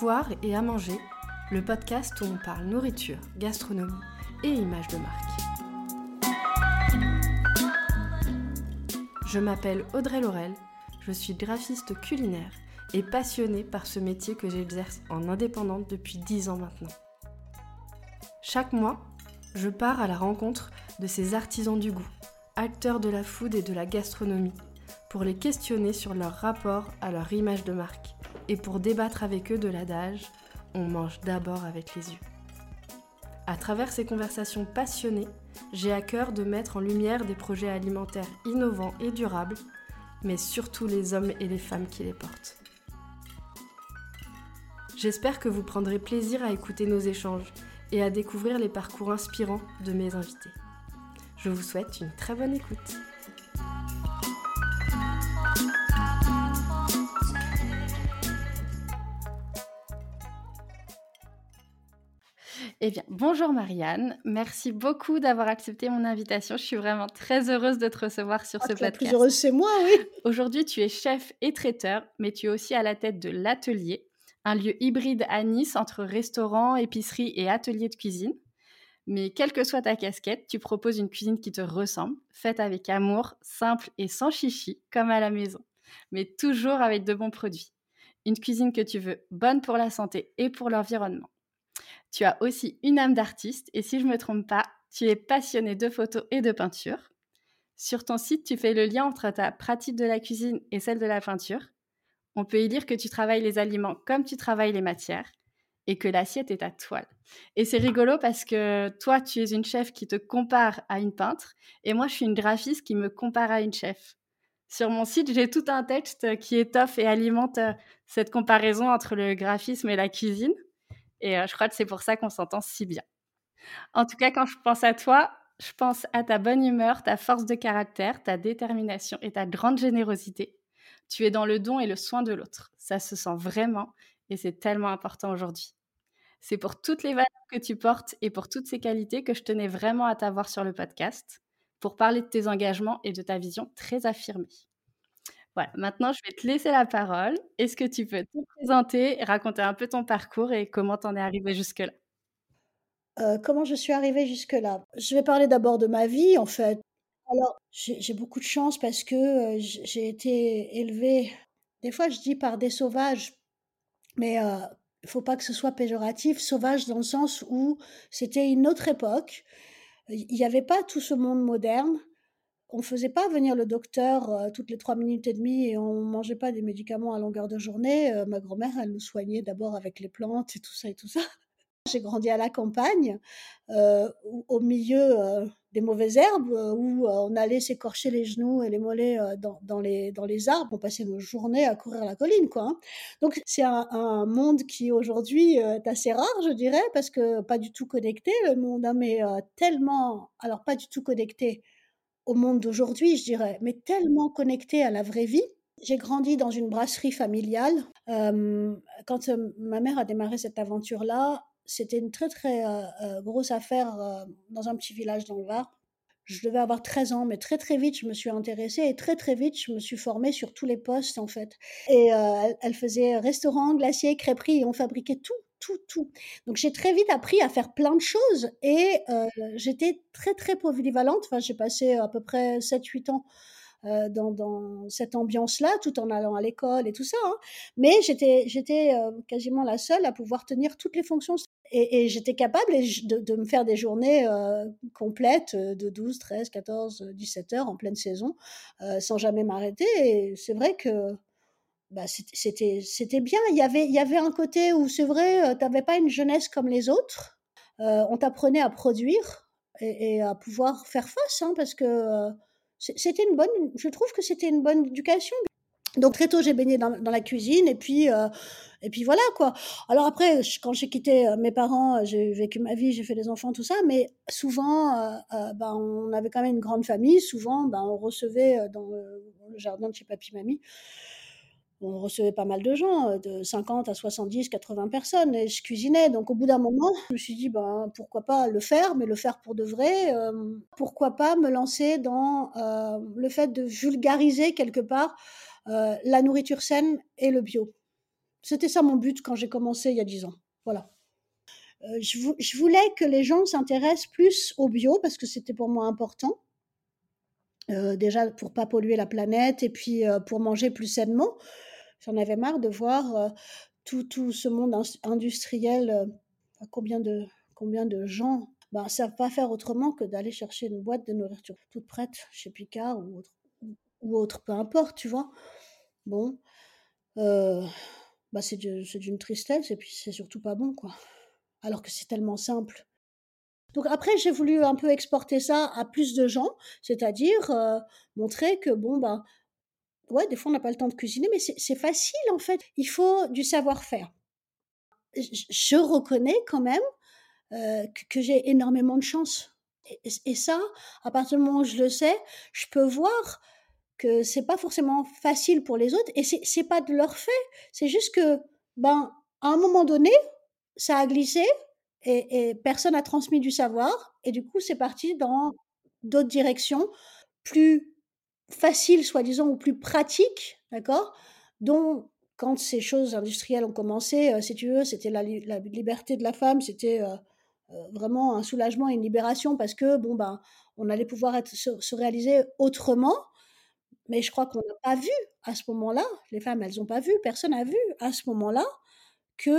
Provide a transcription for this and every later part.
Avoir et à manger, le podcast où on parle nourriture, gastronomie et images de marque. Je m'appelle Audrey Laurel, je suis graphiste culinaire et passionnée par ce métier que j'exerce en indépendante depuis 10 ans maintenant. Chaque mois, je pars à la rencontre de ces artisans du goût, acteurs de la food et de la gastronomie, pour les questionner sur leur rapport à leur image de marque et pour débattre avec eux de l'adage on mange d'abord avec les yeux. À travers ces conversations passionnées, j'ai à cœur de mettre en lumière des projets alimentaires innovants et durables, mais surtout les hommes et les femmes qui les portent. J'espère que vous prendrez plaisir à écouter nos échanges et à découvrir les parcours inspirants de mes invités. Je vous souhaite une très bonne écoute. Eh bien, bonjour Marianne. Merci beaucoup d'avoir accepté mon invitation. Je suis vraiment très heureuse de te recevoir sur ah, ce podcast. Plus heureuse, c'est moi, oui. Aujourd'hui, tu es chef et traiteur, mais tu es aussi à la tête de l'atelier, un lieu hybride à Nice entre restaurant, épicerie et atelier de cuisine. Mais quelle que soit ta casquette, tu proposes une cuisine qui te ressemble, faite avec amour, simple et sans chichi, comme à la maison, mais toujours avec de bons produits. Une cuisine que tu veux bonne pour la santé et pour l'environnement. Tu as aussi une âme d'artiste et si je ne me trompe pas, tu es passionné de photos et de peinture. Sur ton site, tu fais le lien entre ta pratique de la cuisine et celle de la peinture. On peut y lire que tu travailles les aliments comme tu travailles les matières et que l'assiette est ta toile. Et c'est rigolo parce que toi, tu es une chef qui te compare à une peintre et moi, je suis une graphiste qui me compare à une chef. Sur mon site, j'ai tout un texte qui étoffe et alimente cette comparaison entre le graphisme et la cuisine. Et je crois que c'est pour ça qu'on s'entend si bien. En tout cas, quand je pense à toi, je pense à ta bonne humeur, ta force de caractère, ta détermination et ta grande générosité. Tu es dans le don et le soin de l'autre. Ça se sent vraiment et c'est tellement important aujourd'hui. C'est pour toutes les valeurs que tu portes et pour toutes ces qualités que je tenais vraiment à t'avoir sur le podcast pour parler de tes engagements et de ta vision très affirmée. Voilà, maintenant je vais te laisser la parole. Est-ce que tu peux te présenter, raconter un peu ton parcours et comment tu en es arrivé jusque-là? Euh, Comment je suis arrivée jusque-là? Je vais parler d'abord de ma vie en fait. Alors j'ai beaucoup de chance parce que euh, j'ai été élevée, des fois je dis par des sauvages, mais euh, il ne faut pas que ce soit péjoratif, sauvage dans le sens où c'était une autre époque. Il n'y avait pas tout ce monde moderne on faisait pas venir le docteur euh, toutes les trois minutes et demie et on mangeait pas des médicaments à longueur de journée. Euh, ma grand-mère, elle nous soignait d'abord avec les plantes et tout ça et tout ça. J'ai grandi à la campagne, euh, au milieu des mauvaises herbes, où on allait s'écorcher les genoux et les mollets dans, les, dans les arbres. On passait nos journées à courir la colline, quoi. Hein. Donc c'est un, monde qui aujourd'hui est assez rare, je dirais, parce que pas du tout connecté. Le monde, hein, mais tellement, alors pas du tout connecté au monde d'aujourd'hui, je dirais, mais tellement connecté à la vraie vie. J'ai grandi dans une brasserie familiale. quand ma mère a démarré cette aventure-là, c'était une très très grosse affaire dans un petit village dans le Var. Je devais avoir 13 ans, mais très très vite, je me suis intéressée et très très vite, je me suis formée sur tous les postes en fait. Et elle, faisait restaurant, glacier, crêperie et on fabriquait tout tout, tout. Donc j'ai très vite appris à faire plein de choses et euh, j'étais très, très polyvalente. Enfin, j'ai passé à peu près 7-8 ans euh, dans, dans, cette ambiance-là, tout en allant à l'école et tout ça. Hein. Mais j'étais, j'étais euh, quasiment la seule à pouvoir tenir toutes les fonctions. Et, et j'étais capable de, de, me faire des journées complètes de 12, 13, 14, 17 heures en pleine saison, sans jamais m'arrêter. Et c'est vrai que bah, c'était c'était bien. Il y avait il y avait un côté où c'est vrai, tu n'avais pas une jeunesse comme les autres. on t'apprenait à produire et, à pouvoir faire face, hein, parce que c'était une bonne. Je trouve que c'était une bonne éducation. Donc très tôt j'ai baigné dans, dans, la cuisine et puis et puis voilà quoi. Alors après quand j'ai quitté mes parents, j'ai vécu ma vie, j'ai fait des enfants tout ça, mais souvent ben, on avait quand même une grande famille. Souvent ben, on recevait dans le, jardin de chez papy mamie on recevait pas mal de gens, euh, de 50 à 70, 80 personnes, et je cuisinais. Donc au bout d'un moment, je me suis dit, ben, pourquoi pas le faire, mais le faire pour de vrai. Euh, pourquoi pas me lancer dans euh, le fait de vulgariser quelque part la nourriture saine et le bio. C'était ça mon but quand j'ai commencé il y a 10 ans. Voilà. Je, voulais que les gens s'intéressent plus au bio parce que c'était pour moi important. Déjà pour pas polluer la planète et puis pour manger plus sainement. J'en avais marre de voir euh, tout, tout, ce monde industriel. Euh, combien, de, combien de gens ben, ne savent pas faire autrement que d'aller chercher une boîte de nourriture toute prête chez Picard ou autre, ou autre peu importe, tu vois. Bon, euh, bah c'est d'une tristesse et puis c'est surtout pas bon, quoi. Alors que c'est tellement simple. Donc après, j'ai voulu un peu exporter ça à plus de gens, c'est-à-dire euh, montrer que, bon, bah, ouais, des fois on n'a pas le temps de cuisiner, mais c'est facile en fait. Il faut du savoir-faire. Je reconnais quand même euh, que, j'ai énormément de chance. Et, et, ça, à partir du moment où je le sais, je peux voir que c'est pas forcément facile pour les autres et c'est pas de leur fait. C'est juste que, ben, à un moment donné, ça a glissé et, et personne n'a transmis du savoir et du coup, c'est parti dans d'autres directions plus faciles, soi-disant, ou plus pratiques, d'accord? Dont, quand ces choses industrielles ont commencé, euh, si tu veux, c'était la, liberté de la femme, c'était euh, euh, vraiment un soulagement et une libération parce que, bon, ben, on allait pouvoir se, se réaliser autrement. Mais je crois qu'on n'a pas vu à ce moment-là, les femmes, elles n'ont pas vu, personne n'a vu à ce moment-là qu'il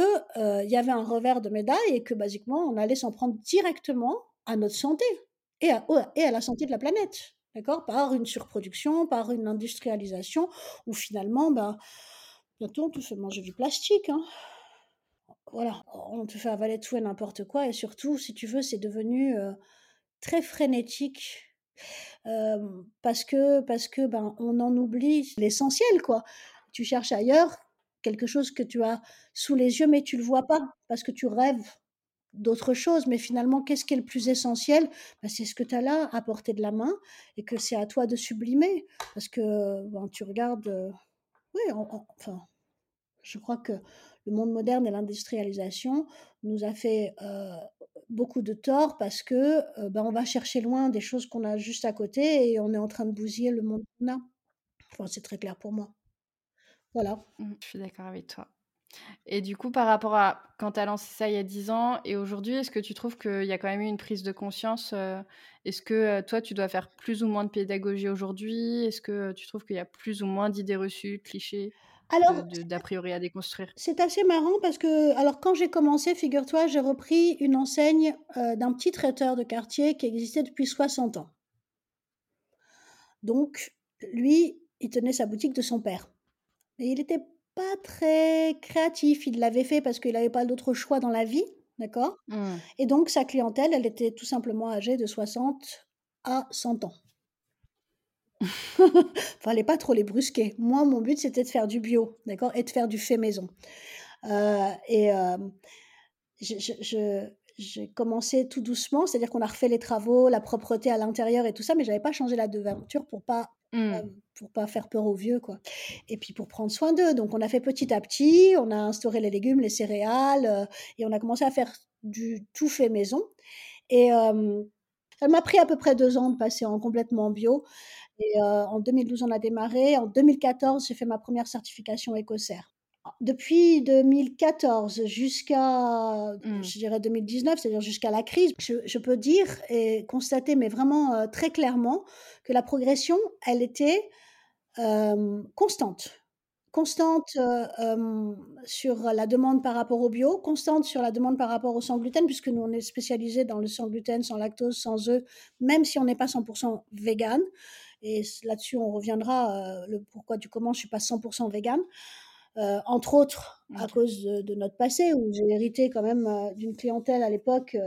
y avait un revers de médaille et que basiquement, on allait s'en prendre directement à notre santé et à, et à la santé de la planète, d'accord? Par une surproduction, par une industrialisation, où finalement, bah, bientôt on te fait manger du plastique. Hein. Voilà, on te fait avaler tout et n'importe quoi, et surtout, si tu veux, c'est devenu euh, très frénétique parce que parce que ben on en oublie l'essentiel quoi. Tu cherches ailleurs quelque chose que tu as sous les yeux mais tu le vois pas parce que tu rêves d'autre chose mais finalement qu'est-ce qui est le plus essentiel? Ben, c'est ce que tu as là à portée de la main et que c'est à toi de sublimer parce que ben, tu regardes oui enfin je crois que le monde moderne et l'industrialisation nous a fait euh, beaucoup de tort parce que euh, ben, on va chercher loin des choses qu'on a juste à côté et on est en train de bousiller le monde qu'on a. Enfin, c'est très clair pour moi. Voilà. Mmh, je suis d'accord avec toi. Et du coup, par rapport à quand tu as lancé ça il y a 10 ans et aujourd'hui, est-ce que tu trouves qu'il y a quand même eu une prise de conscience euh, Est-ce que euh, toi, tu dois faire plus ou moins de pédagogie aujourd'hui? Est-ce que tu trouves qu'il y a plus ou moins d'idées reçues, clichés alors, d'a priori à déconstruire? C'est assez marrant parce que, alors quand j'ai commencé, figure-toi, j'ai repris une enseigne euh, d'un petit traiteur de quartier qui existait depuis 60 ans. Donc, lui, il tenait sa boutique de son père. Mais il n'était pas très créatif. Il l'avait fait parce qu'il n'avait pas d'autre choix dans la vie, d'accord? Mmh. Et donc, sa clientèle, elle était tout simplement âgée de 60 à 100 ans. Fallait pas trop les brusquer. Moi, mon but, c'était de faire du bio, d'accord, et de faire du fait maison. Euh, et euh, j'ai commencé tout doucement, c'est-à-dire qu'on a refait les travaux, la propreté à l'intérieur et tout ça, mais j'avais pas changé la devanture pour pas mmh. euh, pour pas faire peur aux vieux, quoi. Et puis pour prendre soin d'eux. Donc on a fait petit à petit, on a instauré les légumes, les céréales, et on a commencé à faire du tout fait maison. Et ça m'a pris à peu près deux ans de passer en complètement bio. Et euh, en 2012, on a démarré. En 2014, j'ai fait ma première certification écossaire. Depuis 2014 jusqu'à, mmh. je dirais 2019, c'est-à-dire jusqu'à la crise, je, peux dire et constater, mais vraiment euh, très clairement, que la progression, elle était euh, constante constante euh, sur la demande par rapport au bio, constante sur la demande par rapport au sans gluten, puisque nous, on est spécialisé dans le sans gluten, sans lactose, sans œufs, même si on n'est pas 100% vegan. Et là-dessus, on reviendra, le pourquoi du comment je suis pas 100% vegan. Euh, entre autres, à cause de, de, notre passé, où j'ai hérité quand même d'une clientèle à l'époque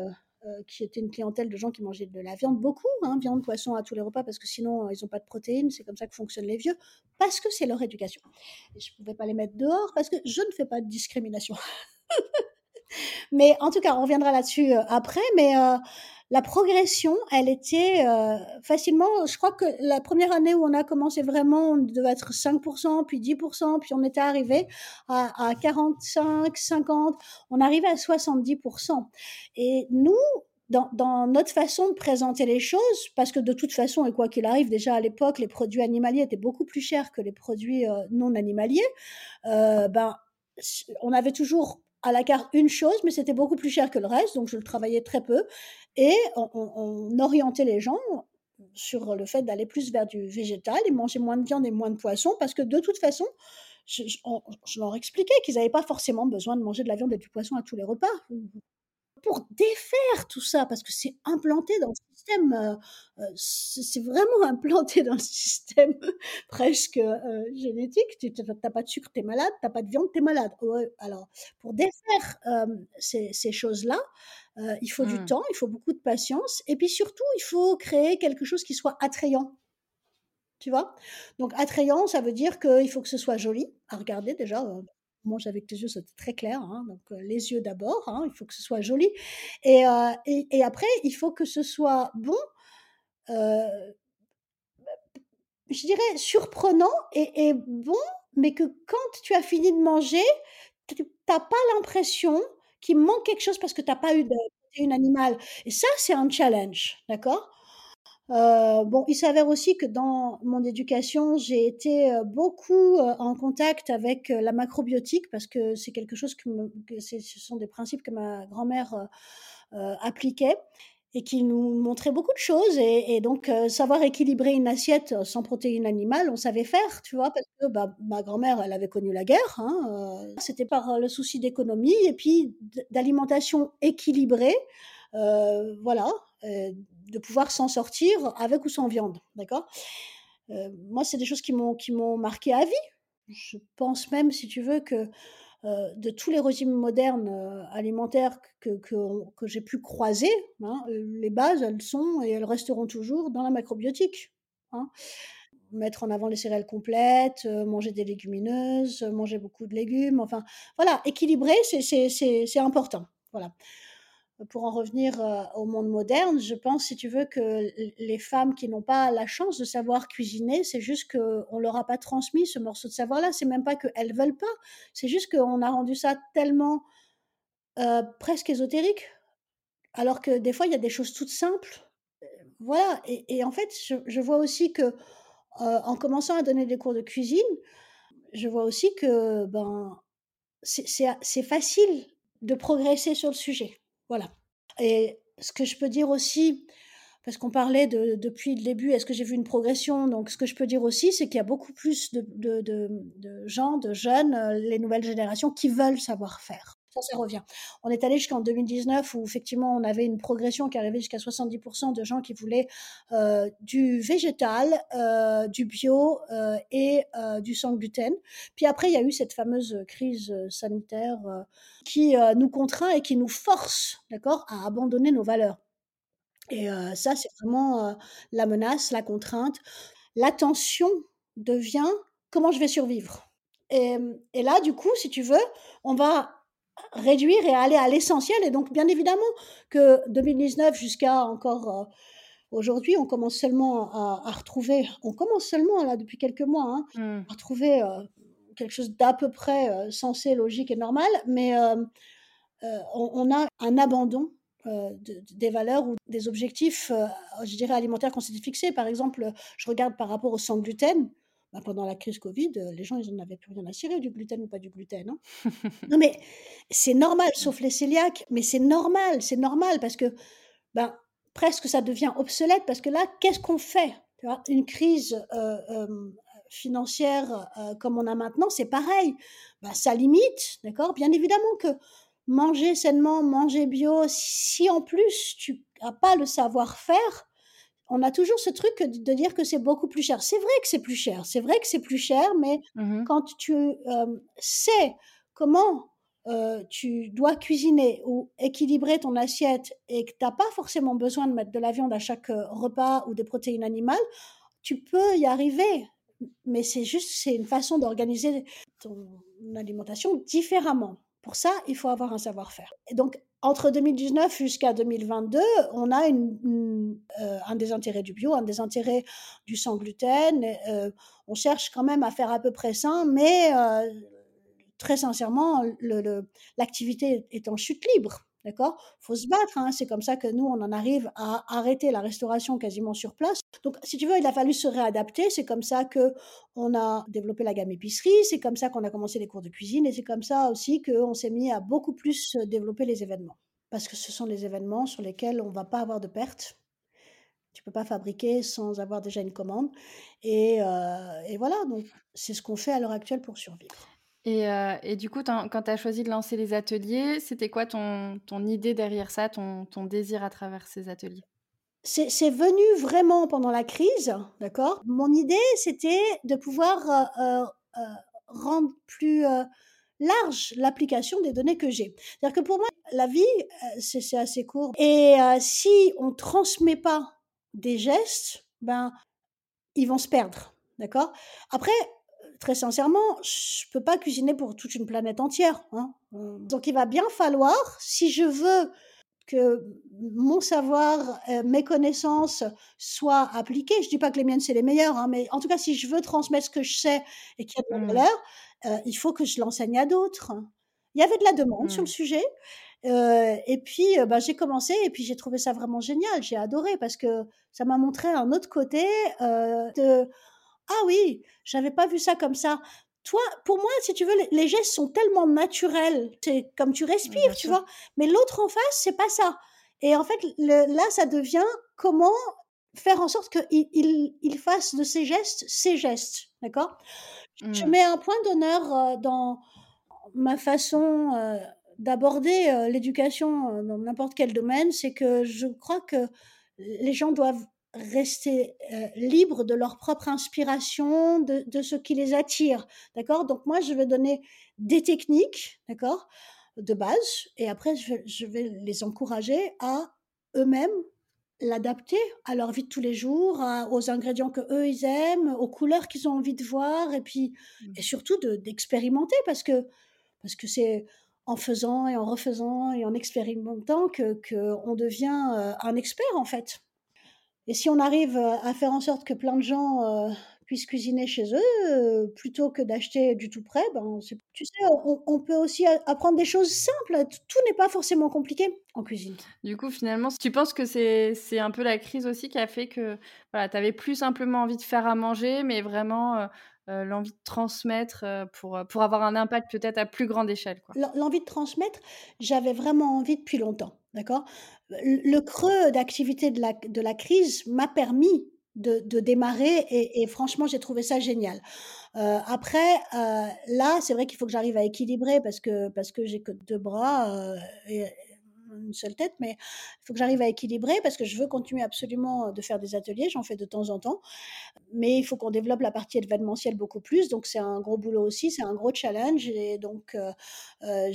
euh, qui était une clientèle de gens qui mangeaient de la viande, beaucoup, hein, viande, poisson à tous les repas, parce que sinon, ils n'ont pas de protéines, c'est comme ça que fonctionnent les vieux, parce que c'est leur éducation. Et je ne pouvais pas les mettre dehors, parce que je ne fais pas de discrimination. mais en tout cas, on reviendra là-dessus euh, après, mais euh, la progression, elle était euh, facilement, je crois que la première année où on a commencé vraiment, on devait être 5%, puis 10%, puis on était arrivé à, à 45%, 50%, on arrivait à 70%. Et nous, dans, notre façon de présenter les choses, parce que de toute façon, et quoi qu'il arrive, déjà à l'époque, les produits animaliers étaient beaucoup plus chers que les produits euh, non animaliers, euh, ben, on avait toujours à la carte une chose, mais c'était beaucoup plus cher que le reste, donc je le travaillais très peu. Et on, orientait les gens sur le fait d'aller plus vers du végétal et manger moins de viande et moins de poisson, parce que de toute façon, je, leur expliquais qu'ils n'avaient pas forcément besoin de manger de la viande et du poisson à tous les repas. Pour défaire tout ça, parce que c'est implanté dans système, euh, euh, c'est vraiment implanté dans le système presque euh, génétique. Tu n'as pas de sucre, tu es malade, tu n'as pas de viande, tu es malade. alors, pour défaire ces, ces choses-là, il faut du mmh. temps, il faut beaucoup de patience, et puis surtout, il faut créer quelque chose qui soit attrayant tu vois? Donc attrayant, ça veut dire qu'il faut que ce soit joli à regarder déjà. Euh, mange avec tes yeux, c'est très clair. Hein, donc euh, les yeux d'abord, hein, il faut que ce soit joli. Et, euh, et, après, il faut que ce soit bon, je dirais surprenant et, et, bon, mais que quand tu as fini de manger, tu n'as pas l'impression qu'il manque quelque chose parce que tu n'as pas eu de une animal. Et ça, c'est un challenge, d'accord? Euh, bon, il s'avère aussi que dans mon éducation, j'ai été euh, beaucoup euh, en contact avec la macrobiotique parce que c'est quelque chose que, ce sont des principes que ma grand-mère appliquait et qui nous montrait beaucoup de choses. Et, donc, savoir équilibrer une assiette sans protéines animales, on savait faire, tu vois, parce que bah, ma grand-mère, elle avait connu la guerre. Hein, C'était par le souci d'économie et puis d'alimentation équilibrée. voilà, de pouvoir s'en sortir avec ou sans viande, d'accord? Euh, Moi, c'est des choses qui m'ont qui m'ont marqué à vie. Je pense même, si tu veux, que euh, de tous les régimes modernes euh, alimentaires que, que, j'ai pu croiser, hein, les bases, elles sont et elles resteront toujours dans la macrobiotique. Hein. Mettre en avant les céréales complètes, manger des légumineuses, manger beaucoup de légumes, enfin voilà, équilibrer, c'est important. Voilà pour en revenir euh, au monde moderne, je pense, si tu veux, que les femmes qui n'ont pas la chance de savoir cuisiner, c'est juste qu'on ne leur a pas transmis ce morceau de savoir-là. C'est même pas qu'elles veulent pas, c'est juste qu'on a rendu ça tellement euh, presque ésotérique. Alors que des fois, il y a des choses toutes simples. Euh, voilà. Et, en fait, je, vois aussi que en commençant à donner des cours de cuisine, je vois aussi que ben, c'est facile de progresser sur le sujet. Voilà. Et ce que je peux dire aussi, parce qu'on parlait de, depuis le début, est-ce que j'ai vu une progression? Donc, ce que je peux dire aussi, c'est qu'il y a beaucoup plus de gens, de jeunes, euh, les nouvelles générations, qui veulent savoir faire. Ça, ça revient. On est allé jusqu'en 2019 où effectivement on avait une progression qui arrivait jusqu'à 70% de gens qui voulaient euh, du végétal, euh, du bio euh, et du sans gluten. Puis après, il y a eu cette fameuse crise sanitaire qui nous contraint et qui nous force, d'accord, à abandonner nos valeurs. Et ça, c'est vraiment la menace, la contrainte. L'attention devient comment je vais survivre? Et, et, là, du coup, si tu veux, on va réduire et aller à l'essentiel. Et donc, bien évidemment que 2019 jusqu'à encore euh, aujourd'hui, on commence seulement à, retrouver, on commence seulement là depuis quelques mois, hein, mmh. à retrouver euh, quelque chose d'à peu près euh, sensé, logique et normal, mais on, a un abandon des valeurs ou des objectifs, je dirais, alimentaires qu'on s'était fixés. Par exemple, je regarde par rapport au sans gluten. Bah, pendant la crise Covid, euh, les gens, ils n'en avaient plus rien à cirer, du gluten ou pas du gluten. Hein. non, mais c'est normal, sauf les cœliaques, mais c'est normal, c'est normal parce que ben, presque ça devient obsolète parce que là, qu'est-ce qu'on fait Une crise euh, euh, financière comme on a maintenant, c'est pareil. Ben, ça limite, d'accord? Bien évidemment que manger sainement, manger bio, si en plus tu n'as pas le savoir-faire, on a toujours ce truc de dire que c'est beaucoup plus cher. C'est vrai que c'est plus cher, c'est vrai que c'est plus cher, mais mmh quand tu sais comment tu dois cuisiner ou équilibrer ton assiette et que tu n'as pas forcément besoin de mettre de la viande à chaque repas ou des protéines animales, tu peux y arriver. Mais c'est juste, c'est une façon d'organiser ton alimentation différemment. Pour ça, il faut avoir un savoir-faire. Et donc, entre 2019 jusqu'à 2022, on a une, euh, un désintérêt du bio, un désintérêt du sans gluten. Euh, on cherche quand même à faire à peu près ça, mais euh, très sincèrement, l'activité est en chute libre. D'accord? Faut se battre, hein, c'est comme ça que nous, on en arrive à arrêter la restauration quasiment sur place. Donc si tu veux, il a fallu se réadapter, c'est comme ça qu'on a développé la gamme épicerie, c'est comme ça qu'on a commencé les cours de cuisine et c'est comme ça aussi qu'on s'est mis à beaucoup plus, développer les événements. Parce que ce sont les événements sur lesquels on va pas avoir de pertes. Tu peux pas fabriquer sans avoir déjà une commande et heu et voilà, donc c'est ce qu'on fait à l'heure actuelle pour survivre. Et heu et du coup, quand tu as choisi de lancer les ateliers, c'était quoi ton ton idée derrière ça, ton ton désir à travers ces ateliers? C'est venu vraiment pendant la crise, d'accord? Mon idée, c'était de pouvoir, heu heu, rendre plus, large l'application des données que j'ai. C'est-à-dire que pour moi, la vie, c'est assez court et si on transmet pas des gestes, ben, ils vont se perdre, d'accord? Après, très sincèrement, je peux pas cuisiner pour toute une planète entière, hein, donc il va bien falloir, si je veux que mon savoir, heu, mes connaissances soient appliquées, je dis pas que les miennes, c'est les meilleures, hein, mais en tout cas, si je veux transmettre ce que je sais et qu'il y a de la Mmh. valeur, heu, il faut que je l'enseigne à d'autres. Il y avait de la demande sur le Mmh. sujet, heu et puis, bah, j'ai commencé et puis j'ai trouvé ça vraiment génial. J'ai adoré parce que ça m'a montré un autre côté, de: «Ah oui, j'avais pas vu ça comme ça». Toi pour moi, si tu veux, les les gestes sont tellement naturels, c'est comme tu respires, tu vois? Mais l'autre en face, c'est pas ça et en fait, le là, ça devient comment faire en sorte qu'il il il fasse de ces gestes, ses gestes, d'accord? Je Mmh. mets un point d'honneur, heu, dans ma façon, heu, d'aborder, heu, l'éducation, dans n'importe quel domaine, c'est que je crois que les gens doivent rester, heu, libres de leur propre inspiration, de de ce qui les attire, d'accord? Donc moi, je vais donner des techniques, d'accord? De base et après je vais je vais les encourager à eux-mêmes l'adapter à leur vie de tous les jours, à aux ingrédients qu'eux ils aiment, aux couleurs qu'ils ont envie de voir et puis et Mmh. surtout de d'expérimenter parce que parce que c'est en faisant et en refaisant et en expérimentant que qu'on devient, heu, un expert, en fait et si on arrive, heu, à faire en sorte que plein de gens, heu, puissent cuisiner chez eux, heu, plutôt que d'acheter du tout prêt, ben, tu sais, on on peut aussi apprendre des choses simples. Tout n'est pas forcément compliqué en cuisine. Du coup, finalement, tu penses que c'est un peu la crise aussi qui a fait que, voilà, tu avais plus simplement envie de faire à manger, mais vraiment, l'envie de transmettre, pour, pour avoir un impact peut-être à plus grande échelle, l'envie de transmettre, j'avais vraiment envie depuis longtemps, d'accord? Le creux d'activité de la de la crise m'a permis de démarrer et franchement, j'ai trouvé ça génial. Heu, après, heu, là, c'est vrai qu'il faut que j'arrive à équilibrer parce que parce que j'ai que 2 bras, et une seule tête, mais il faut que j'arrive à équilibrer parce que je veux continuer absolument, de faire des ateliers, j'en fais de temps en temps. Mais il faut qu'on développe la partie événementielle beaucoup plus, donc c'est un gros boulot aussi, c'est un gros challenge et donc heu heu,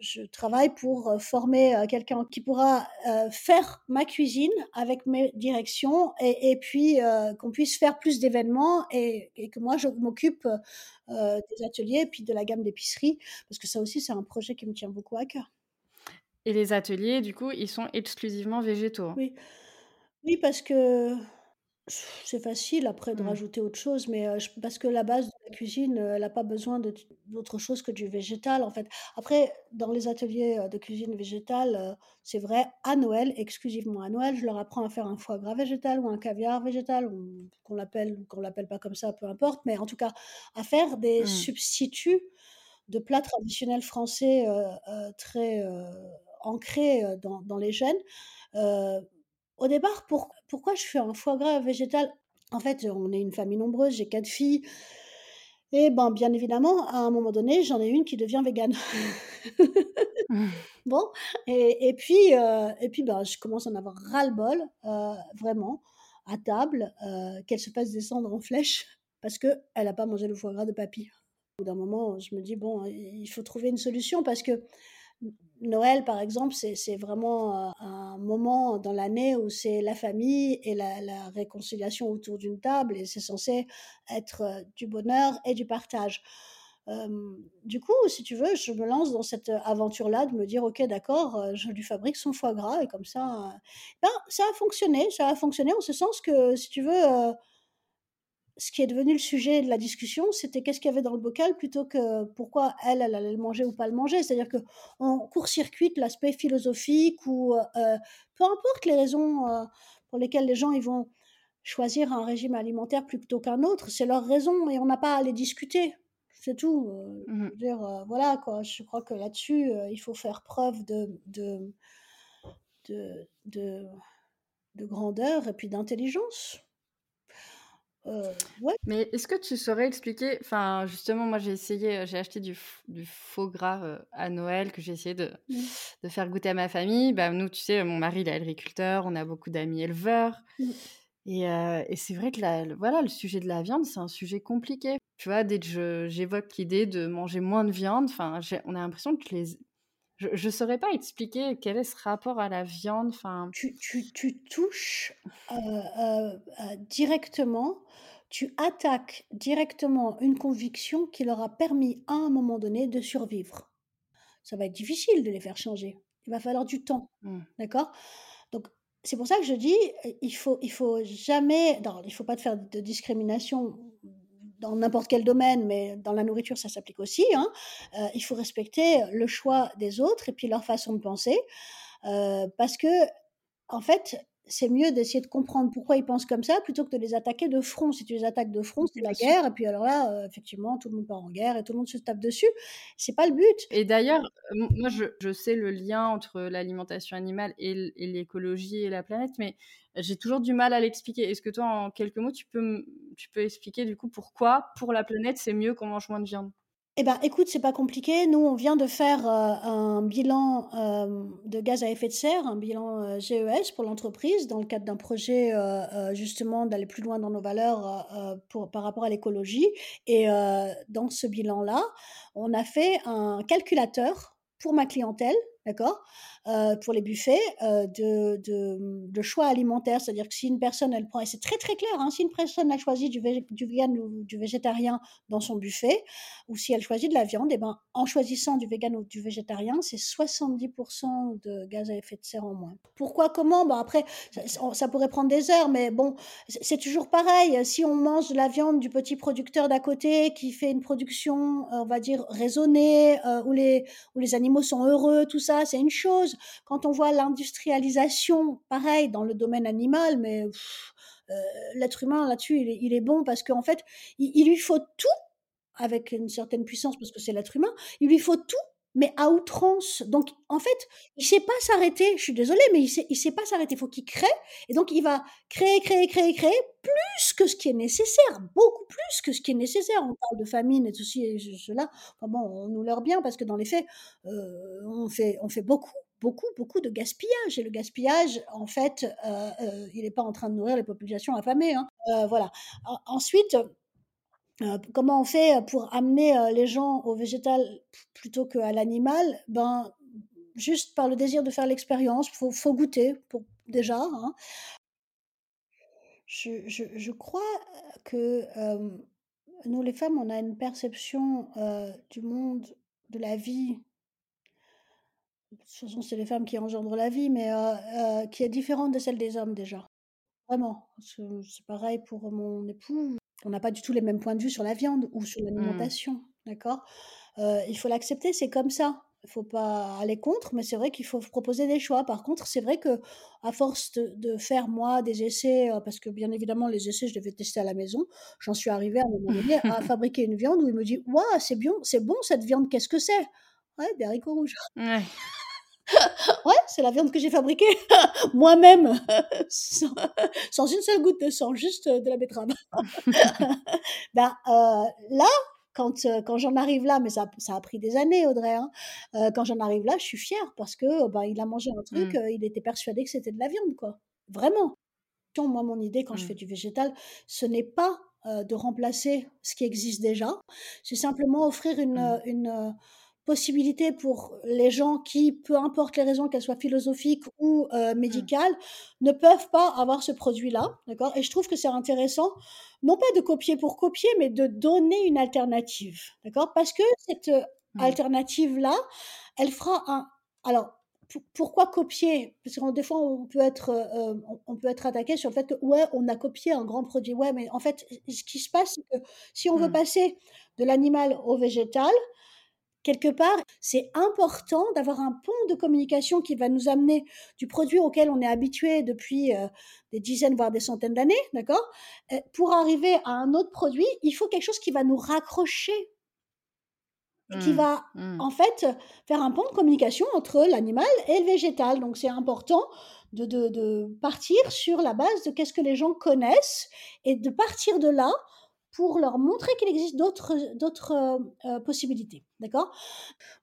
je travaille pour, former, quelqu'un qui pourra, faire ma cuisine avec mes directions et et puis, qu'on puisse faire plus d'événements et et que moi je m'occupe, des ateliers et puis de la gamme d'épicerie parce que ça aussi c'est un projet qui me tient beaucoup à cœur. Et les ateliers, du coup, ils sont exclusivement végétaux, hein? Oui. Oui parce que C'est facile après de Mmh. rajouter autre chose, mais je parce que la base de la cuisine, elle a pas besoin d'autre chose que du végétal, en fait. Après, dans les ateliers, de cuisine végétale, c'est vrai, à Noël, exclusivement à Noël, je leur apprends à faire un foie gras végétal ou un caviar végétal qu'on l'appelle ou qu'on l'appelle pas comme ça, peu importe, mais en tout cas, à faire des Mmh. substituts de plats traditionnels français, très, heu, dans dans les gènes. Au départ, pour pourquoi je fais un foie gras végétal? En fait, on est une famille nombreuse, j'ai 4 filles et ben, bien évidemment, à un moment donné, j'en ai une qui devient végane. Bon et et puis, et puis, bah, je commence à en avoir ras-le-bol, vraiment, à table, qu'elle se fasse descendre en flèche parce qu'elle a pas mangé le foie gras de papy. Au bout d'un moment, je me dis: «Bon, il faut trouver une solution» parce que Noël, par exemple, c'est vraiment, heu, un moment dans l'année où c'est la famille et la la réconciliation autour d'une table et c'est censé être, heu, du bonheur et du partage. Du coup, si tu veux, je me lance dans cette, aventure-là de me dire: «OK, d'accord, heu, je lui fabrique son foie gras» et comme ça, ben, ça a fonctionné, ça a fonctionné en ce sens que, si tu veux, ce qui est devenu le sujet de la discussion, c'était qu'est-ce qu'il y avait dans le bocal plutôt que pourquoi elle, elle allait le manger ou pas le manger. C'est-à-dire qu'on court-circuite l'aspect philosophique ou euh, peu importe les raisons euh, pour lesquelles les gens ils vont choisir un régime alimentaire plutôt qu'un autre, c'est leur raison et on n'a pas à les discuter. C'est tout. Euh, Mmh dire, voilà quoi. Je crois que là-dessus, il faut faire preuve de, de, de, de grandeur et puis d'intelligence. Euh, Mais est-ce que tu saurais expliquer, enfin justement moi j'ai essayé, euh, j'ai acheté du, du faux gras euh, à Noël que j'ai essayé de, mmh. de, faire goûter à ma famille. Bah, nous tu sais, mon mari il est agriculteur, on a beaucoup d'amis éleveurs. Mmh. Et, et c'est vrai que la, le, voilà, le sujet de la viande, c'est un sujet compliqué. Tu vois, dès que j'évoque l'idée de manger moins de viande, on a l'impression que les, je ne saurais pas expliquer quel est ce rapport à la viande. Enfin, tu, tu, tu touches euh, euh, euh, directement, tu attaques directement une conviction qui leur a permis à un moment donné de survivre. Ça va être difficile de les faire changer. Il va falloir du temps. Mmh. D'accord? Donc, c'est pour ça que je dis, il faut, il faut jamais, non, il faut pas te faire de discrimination dans n'importe quel domaine, mais dans la nourriture, ça s'applique aussi. Hein. Euh, il faut respecter le choix des autres et puis leur façon de penser, euh, parce que, en fait, c'est mieux d'essayer de comprendre pourquoi ils pensent comme ça plutôt que de les attaquer de front. Si tu les attaques de front, c'est la guerre. Et puis alors là, euh, effectivement, tout le monde part en guerre et tout le monde se tape dessus. C'est pas le but. Et d'ailleurs, moi, je, je, sais le lien entre l'alimentation animale et l'écologie et la planète, mais j'ai toujours du mal à l'expliquer. Est-ce que toi, en quelques mots, tu peux, tu peux expliquer du coup pourquoi, pour la planète, c'est mieux qu'on mange moins de viande? Eh ben, écoute, c'est pas compliqué. Nous, on vient de faire euh, un bilan euh, de gaz à effet de serre, un bilan euh, GES pour l'entreprise, dans le cadre d'un projet justement d'aller plus loin dans nos valeurs par rapport à l'écologie. Et dans ce bilan-là, on a fait un calculateur pour ma clientèle, d'accord? Euh, pour les buffets euh, de, choix alimentaires. C'est-à-dire que si une personne, elle prend, et c'est très très clair, hein, si une personne a choisi du, vegan ou du végétarien dans son buffet, ou si elle choisit de la viande, et ben, en choisissant du vegan ou du végétarien, c'est 70% de gaz à effet de serre en moins. Pourquoi, comment? Ben Après, ça, pourrait prendre des heures, mais bon, c'est toujours pareil. Si on mange de la viande du petit producteur d'à côté qui fait une production, euh, on va dire, raisonnée, où, les, où les animaux sont heureux, tout ça, c'est une chose. Quand on voit l'industrialisation, pareil, dans le domaine animal, mais euh, l'être humain là-dessus, il, est bon parce qu'en fait, il, lui faut tout avec une certaine puissance parce que c'est l'être humain. Il lui faut tout mais à outrance. Donc, en fait, il sait pas s'arrêter. Je suis désolée, mais il il sait pas s'arrêter. Il faut qu'il crée. Et donc, il va créer, créer, créer, créer plus que ce qui est nécessaire. Beaucoup plus que ce qui est nécessaire. On parle de famine et ceci et cela. Bon, on nous leurre bien parce que dans les faits, euh, on fait beaucoup beaucoup, beaucoup de gaspillage. Et le gaspillage, en fait, euh, euh, il n'est pas en train de nourrir les populations affamées. Hein. Euh, voilà. ensuite, comment on fait pour amener les gens au végétal plutôt qu'à l'animal? Ben, juste par le désir de faire l'expérience, il faut, goûter pour, déjà. Hein. Je, crois que nous, les femmes, on a une perception du monde, de la vie, façon, c'est les femmes qui engendrent la vie, mais euh, euh, qui est différente de celle des hommes déjà. Vraiment. C'est pareil pour mon époux. On n'a pas du tout les mêmes points de vue sur la viande ou sur mmh. l'alimentation. D'accord? Euh, Il faut l'accepter, c'est comme ça. Il ne faut pas aller contre, mais c'est vrai qu'il faut proposer des choix. Par contre, c'est vrai que à force de, faire moi des essais, parce que bien évidemment les essais je devais tester à la maison, j'en suis arrivée à un moment donné à fabriquer une viande où il me dit waouh c'est bien, c'est bon cette viande, qu'est-ce que c'est? Ouais, des haricots rouges. Ouais. Ouais, c'est la viande que j'ai fabriquée moi-même, sans, une seule goutte de sang, juste de la betterave. ben, euh, là, quand, euh, quand j'en arrive là, mais ça, ça, a pris des années, Audrey, hein, euh, quand j'en arrive là, je suis fière parce que ben, il a mangé un truc, mmh. il était persuadé que c'était de la viande, quoi. Vraiment. Moi, mon idée, quand je mmh. fais du végétal, ce n'est pas de remplacer ce qui existe déjà, c'est simplement offrir une, mmh. une possibilité pour les gens qui, peu importe les raisons, qu'elles soient philosophiques ou euh, mmh. médicales, ne peuvent pas avoir ce produit-là, d'accord? Et je trouve que c'est intéressant, non pas de copier pour copier, mais de donner une alternative, d'accord? Parce que cette euh, mmh. alternative-là, elle fera un... Alors, pourquoi copier? Parce que des fois, on peut être, euh, on, peut être attaqué sur le fait que, ouais, on a copié un grand produit. Ouais, mais en fait, ce qui se passe, c'est que si on veut mmh. passer de l'animal au végétal, quelque part, c'est important d'avoir un pont de communication qui va nous amener du produit auquel on est habitué depuis euh, des dizaines, voire des centaines d'années, d'accord? Euh, Pour arriver à un autre produit, il faut quelque chose qui va nous raccrocher qui mmh. va mmh. en fait faire un pont de communication entre l'animal et le végétal. Donc c'est important de, de, partir sur la base de qu'est-ce que les gens connaissent et de partir de là pour leur montrer qu'il existe d'autres, d'autres euh, euh, possibilités. D'accord?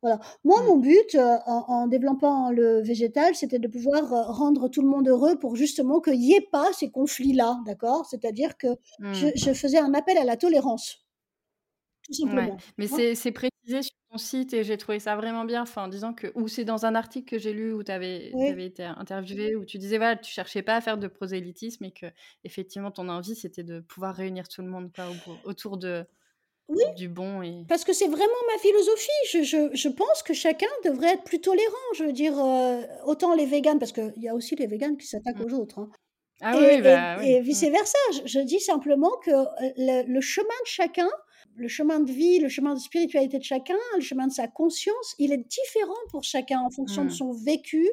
Voilà. Moi, mmh. mon but euh, en, développant le végétal, c'était de pouvoir rendre tout le monde heureux pour justement qu'il n'y ait pas ces conflits-là. D'accord? C'est-à-dire que je, je faisais un appel à la tolérance. Tout simplement. Mais c'est, c'est précisé sur ton site et j'ai trouvé ça vraiment bien. Enfin, en disant que, ou c'est dans un article que j'ai lu où tu avais, été interviewé, où tu disais, voilà, tu cherchais pas à faire de prosélytisme et que, effectivement, ton envie, c'était de pouvoir réunir tout le monde autour de, du bon. Et... Parce que c'est vraiment ma philosophie. Je, je, je, pense que chacun devrait être plus tolérant. Je veux dire, euh, autant les véganes, parce qu'il y a aussi les véganes qui s'attaquent mmh. aux autres. Hein. Ah et, oui, bah, et, mmh. vice-versa. Je, dis simplement que euh, le chemin de chacun le chemin de vie, le chemin de spiritualité de chacun, le chemin de sa conscience, il est différent pour chacun en fonction de mmh. son vécu,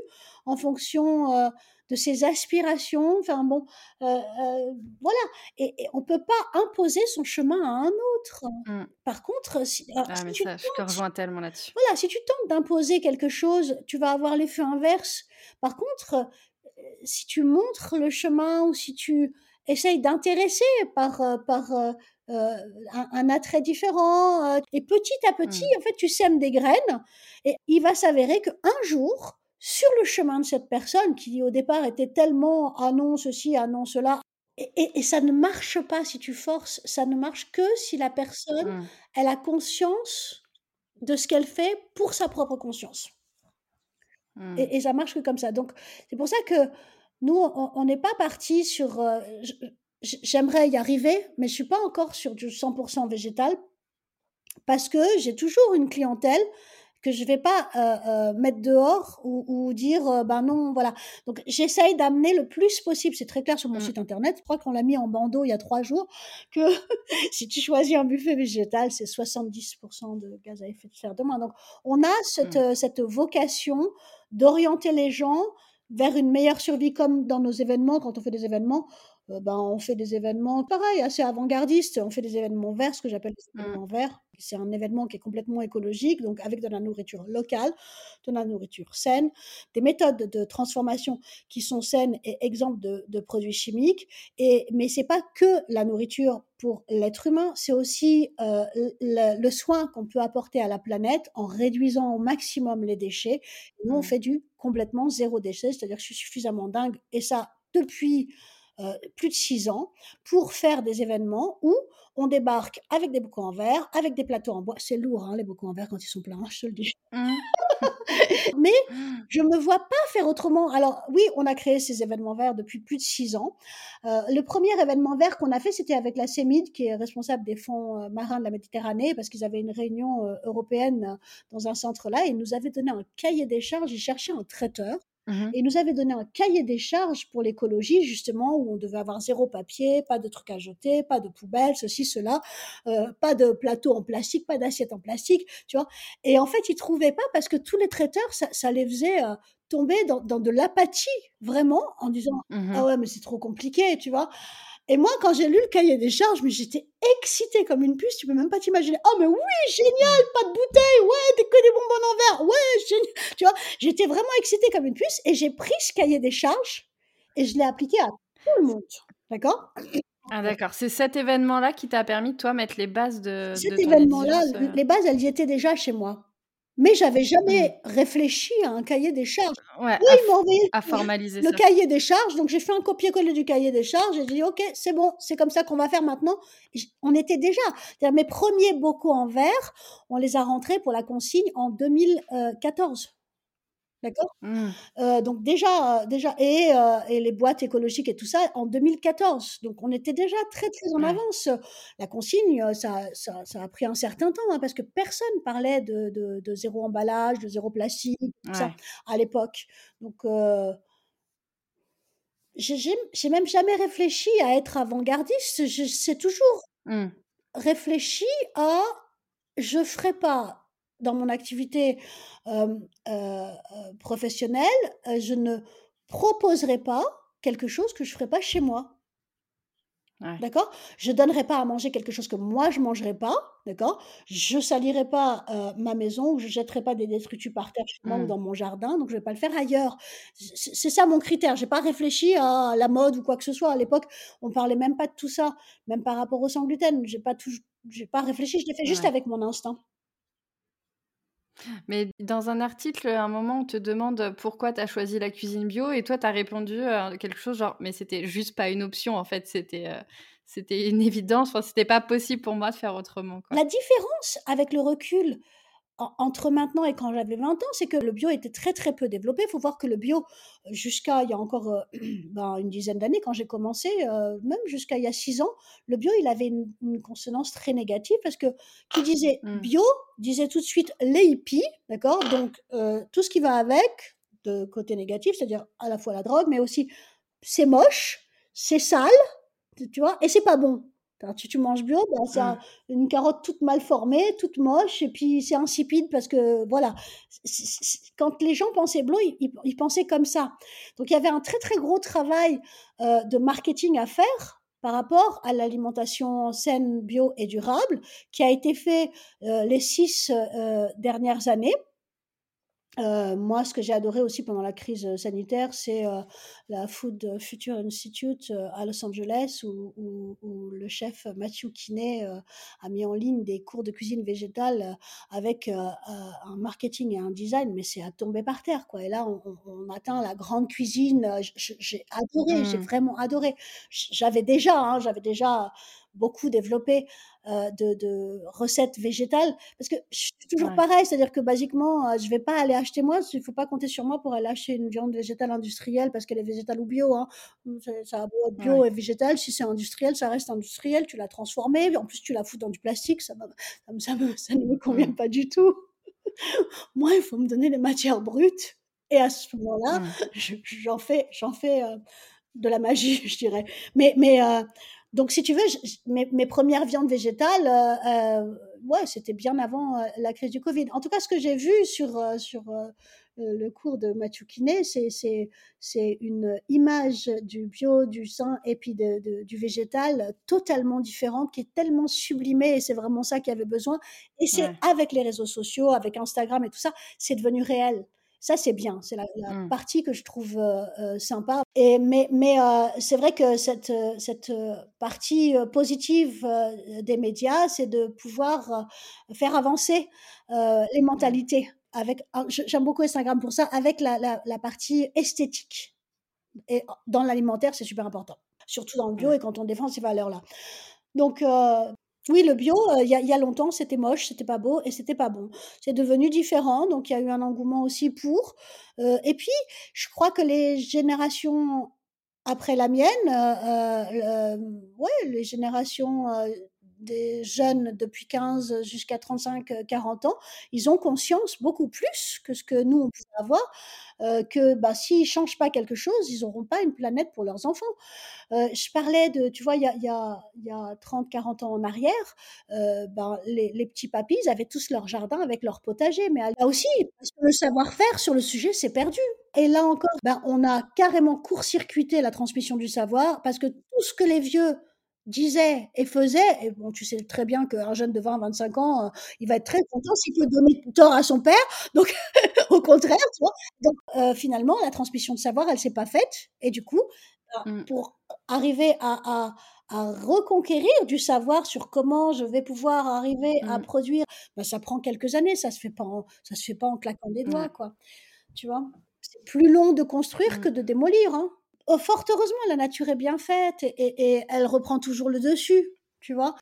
en fonction euh, de ses aspirations. Enfin bon, euh, euh, voilà. Et, on peut pas imposer son chemin à un autre. Mmh. Par contre, si, ah, tu je te rejoins tellement là-dessus. Voilà, si tu tentes d'imposer quelque chose, tu vas avoir l'effet inverse. Par contre, si tu montres le chemin ou si tu essayes d'intéresser par, par euh, un, attrait différent. Euh, et petit à petit, mmh. en fait, tu sèmes des graines et il va s'avérer qu'un jour, sur le chemin de cette personne qui au départ était tellement ah non ceci, ah non cela, et, ça ne marche pas si tu forces, ça ne marche que si la personne, mmh. elle a conscience de ce qu'elle fait pour sa propre conscience. Mmh. Et, ça marche que comme ça. Donc c'est pour ça que nous, on n'est pas parti sur... Euh, j'aimerais y arriver, mais je suis pas encore sur du 100% végétal parce que j'ai toujours une clientèle que je vais pas euh, euh, mettre dehors ou, ou dire euh, ben non voilà donc j'essaye d'amener le plus possible c'est très clair sur mon mmh. site internet je crois qu'on l'a mis en bandeau il y a trois jours que si tu choisis un buffet végétal c'est 70% de gaz à effet de serre de moins donc on a cette, mmh. cette vocation d'orienter les gens vers une meilleure survie comme dans nos événements quand on fait des événements euh, ben, on fait des événements, pareil, assez avant-gardistes. On fait des événements verts, ce que j'appelle des mmh. événements verts. C'est un événement qui est complètement écologique, donc avec de la nourriture locale, de la nourriture saine, des méthodes de transformation qui sont saines et exemptes de, produits chimiques. Et, mais c'est pas que la nourriture pour l'être humain, c'est aussi euh, le, soin qu'on peut apporter à la planète en réduisant au maximum les déchets. nous, on mmh. fait du complètement zéro déchet, c'est-à-dire que je suis suffisamment dingue, et ça depuis euh, plus de six ans pour faire des événements où on débarque avec des bocaux en verre, avec des plateaux en bois. C'est lourd, hein, les bocaux en verre quand ils sont pleins, je te le dis. Mmh. Mais je me vois pas faire autrement. Alors oui, on a créé ces événements verts depuis plus de six ans. Euh, le premier événement vert qu'on a fait, c'était avec la CEMID, qui est responsable des fonds euh, marins de la Méditerranée, parce qu'ils avaient une réunion européenne dans un centre là, et ils nous avaient donné un cahier des charges. Ils cherchaient un traiteur Mmh et nous avait donné un cahier des charges pour l'écologie, justement, où on devait avoir zéro papier, pas de trucs à jeter, pas de poubelles, ceci, cela, euh, pas de plateau en plastique, pas d'assiette en plastique, tu vois. Et en fait, ils trouvaient pas parce que tous les traiteurs, ça, ça les faisait euh, tomber dans, dans de l'apathie, vraiment, en disant mmh Ah ouais, mais c'est trop compliqué, tu vois. Et moi, quand j'ai lu le cahier des charges, mais j'étais excitée comme une puce, tu peux même pas t'imaginer. Oh, mais oui, génial, pas de bouteille, ouais, t'es que des bonbons en verre, ouais, génial. Tu vois, j'étais vraiment excitée comme une puce et j'ai pris ce cahier des charges et je l'ai appliqué à tout le monde. D'accord? Ah d'accord, c'est cet événement-là qui t'a permis, toi, mettre les bases de... Cet événement-là, euh les bases, elles y étaient déjà chez moi. Mais j'avais jamais mmh. réfléchi à un cahier des charges. Ouais, oui, à, formaliser le cahier des charges. Donc j'ai fait un copier-coller du cahier des charges. J'ai dit ok, c'est bon, c'est comme ça qu'on va faire maintenant. On était déjà. Mes premiers bocaux en verre, on les a rentrés pour la consigne en 2014. D'accord? Mmh. Heu, donc déjà, heu, déjà et heu et les boîtes écologiques et tout ça en 2014. Donc on était déjà très, très en Ouais. avance. La consigne, ça ça ça a pris un certain temps, hein, parce que personne parlait de de de zéro emballage, de zéro plastique, tout ça, à l'époque. Donc heu j'ai même jamais réfléchi à être avant-gardiste. C'est toujours Mmh. réfléchi à je ferai pas dans mon activité, hem, heu heu, professionnelle, heu, je ne proposerai pas quelque chose que je ferai pas chez moi. Ouais. D'accord? Je donnerai pas à manger quelque chose que moi je mangerai pas, d'accord? Je salirai pas, ma maison ou je jetterai pas des détritus par terre chez moi ou Mmh. dans mon jardin, donc je vais pas le faire ailleurs. C'est ça mon critère. J'ai pas réfléchi à la mode ou quoi que ce soit. À l'époque, on parlait même pas de tout ça, même par rapport au sans gluten. J'ai pas touj j'ai pas réfléchi, je l'ai fait juste avec mon instinct. Mais dans un article, à un moment, on te demande pourquoi tu as choisi la cuisine bio et toi, tu as répondu, heu, quelque chose genre: «Mais c'était juste pas une option, en fait, c'était, heu, c'était une évidence, c'était pas possible pour moi de faire autrement, quoi». La différence avec le recul entre maintenant et quand j'avais 20 ans, c'est que le bio était très, très peu développé. Il faut voir que le bio, jusqu'à il y a encore, heu, ben, une dizaine d'années quand j'ai commencé, heu, même jusqu'à il y a 6 ans, le bio, il avait une une consonance très négative parce que qui disait Mmh. bio, disait tout de suite les hippies, d'accord? Donc heu, tout ce qui va avec, de côté négatif, c'est-à-dire à la fois la drogue, mais aussi c'est moche, c'est sale, tu vois? Et c'est pas bon. Alors si tu manges bio, ben, c'est un Mmh. une carotte toute mal formée, toute moche et puis c'est insipide parce que voilà. C c c quand les gens pensaient bio, ils ils ils pensaient comme ça. Donc il y avait un très, très gros travail, heu, de marketing à faire par rapport à l'alimentation saine, bio et durable qui a été fait, heu, les 6 heu, dernières années. Heu, moi, ce que j'ai adoré aussi pendant la crise, heu, sanitaire, c'est, heu, la Food Future Institute, à Los Angeles où où où le chef Matthew Kinney, a mis en ligne des cours de cuisine végétale, avec, un marketing et un design, mais c'est à tomber par terre, quoi et là, on on on atteint la grande cuisine, j'ai adoré, j'ai Mmh. vraiment adoré. J'avais déjà, hein, j'avais déjà beaucoup développé, de de recettes végétales parce que je suis toujours Ouais. pareil, c'est-à-dire que basiquement, je vais pas aller acheter moi, il faut pas compter sur moi pour aller acheter une viande végétale industrielle parce qu'elle est végétale ou bio, hein. Mmh, c'est ça a beau être bio Ouais. et végétal, si c'est industriel, ça reste industriel, tu l'as transformé, en plus tu la fous dans du plastique, ça ça me ça me ça ne me convient Mmh. pas du tout. Moi, il faut me donner les matières brutes et à ce moment-là, Mmh. je j'en fais j'en fais, de la magie, je dirais. Mais mais donc si tu veux, mes mes 1res viandes végétales, heu, heu, ouais, c'était bien avant, heu, la crise du covid. En tout cas, ce que j'ai vu sur, sur, le cours de Matthew Kinney, c'est une image du bio, du sain et puis de de du végétal totalement différente, qui est tellement sublimée et c'est vraiment ça qu'il y avait besoin et c'est Ouais. avec les réseaux sociaux, avec Instagram et tout ça, c'est devenu réel. Ça, c'est bien, c'est la la Mmh. partie que je trouve, heu, heu, sympa et mais mais heu, c'est vrai que cette, cette, partie, positive, des médias, c'est de pouvoir, faire avancer, les Ouais. mentalités avec je j'aime beaucoup Instagram pour ça, avec la la la partie esthétique et dans l'alimentaire, c'est super important, surtout dans le bio et quand on défend ces valeurs-là. Donc heu, oui, le bio, heu, il y a longtemps, c'était moche, c'était pas beau et c'était pas bon. C'est devenu différent, donc il y a eu un engouement aussi pour, heu et puis je crois que les générations après la mienne, le ouais, les générations, des jeunes depuis 15 jusqu'à 35-40 ans, ils ont conscience beaucoup plus que ce que nous, on pouvait avoir, heu, que, bah, s'ils changent pas quelque chose, ils auront pas une planète pour leurs enfants. Heu, je parlais de tu vois, il y a y y a 30-40 ans en arrière, ben, les petits papis, ils avaient tous leur jardin avec leur potager, mais là aussi, le savoir-faire sur le sujet s'est perdu et là encore, ben, on a carrément court-circuité la transmission du savoir parce que tout ce que les vieux disaient et faisaient et bon, tu sais très bien qu'un jeune de 20-25 ans, heu, il va être très content s'il peut donner tort à son père, donc au contraire, tu vois? Donc heu, finalement, la transmission de savoir, elle s'est pas faite et du coup, ben, Mmh. pour arriver à à à reconquérir du savoir sur comment je vais pouvoir arriver à Mmh. produire, bah, ça prend quelques années, ça se fait pas en ça se fait pas en claquant des doigts, quoi. Tu vois? C'est plus long de construire que de démolir, hein. Fort heureusement, la nature est bien faite et elle reprend toujours le dessus, tu vois?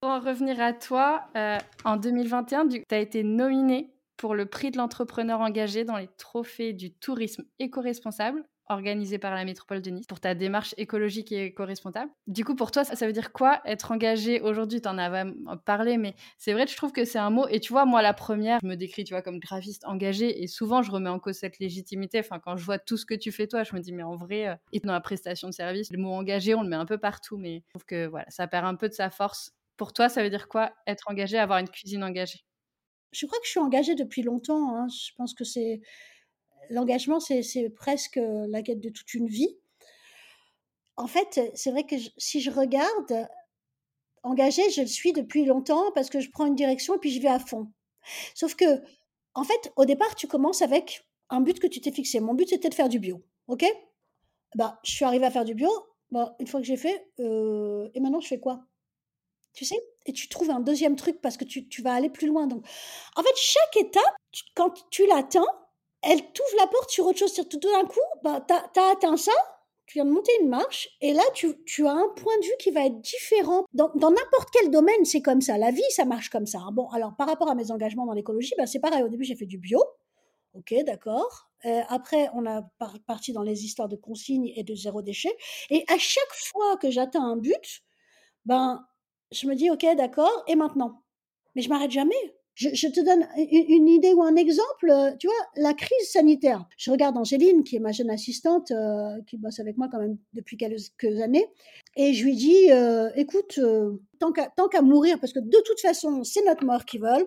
Pour en revenir à toi, heu, en 2021, du tu as été nominée pour le prix de l'entrepreneur engagé dans les trophées du tourisme éco-responsable organisé par la métropole de Nice pour ta démarche écologique et éco-responsable. Du coup, pour toi, ça, veut dire quoi être engagé aujourd'hui? Tu en avais parlé, mais c'est vrai, je trouve que c'est un mot. Et tu vois, moi, la première, je me décris, tu vois, comme graphiste engagé, et souvent, je remets en cause cette légitimité. Enfin, quand je vois tout ce que tu fais toi, je me dis, mais en vrai, euh, et dans la prestation de service, le mot engagé, on le met un peu partout, mais je trouve que voilà, ça perd un peu de sa force. Pour toi, ça veut dire quoi être engagé, avoir une cuisine engagée? Je crois que je suis engagée depuis longtemps. Hein. Je pense que c'est l'engagement, c'est presque la quête de toute une vie. En fait, c'est vrai que si je regarde, engagée, je le suis depuis longtemps parce que je prends une direction et puis je vais à fond. Sauf que, en fait, au départ, tu commences avec un but que tu t'es fixé. Mon but, c'était de faire du bio. OK? Bah, Je suis arrivée à faire du bio. Bah, une fois que j'ai fait, euh, et maintenant, je fais quoi? Tu sais? Et tu trouves un deuxième truc parce que tu, tu, vas aller plus loin. Donc, en fait, chaque étape, quand tu l'atteins, elle t'ouvre la porte sur autre chose. Tout d'un coup, bah, tu as, atteint ça, tu viens de monter une marche, et là, tu, as un point de vue qui va être différent. Dans n'importe quel domaine, c'est comme ça. La vie, ça marche comme ça. Bon, alors, par rapport à mes engagements dans l'écologie, bah, c'est pareil. Au début, j'ai fait du bio. Ok, d'accord. Euh, après, on a parti dans les histoires de consignes et de zéro déchet. Et à chaque fois que j'atteins un but, ben, je me dis, ok, d'accord, et maintenant? Mais je m'arrête jamais. Je, te donne une, idée ou un exemple. Euh, tu vois, la crise sanitaire. Je regarde Angéline, qui est ma jeune assistante, euh, qui bosse avec moi quand même depuis quelques années, et je lui dis, euh, écoute, tant qu'à mourir, parce que de toute façon, c'est notre mort qui veulent,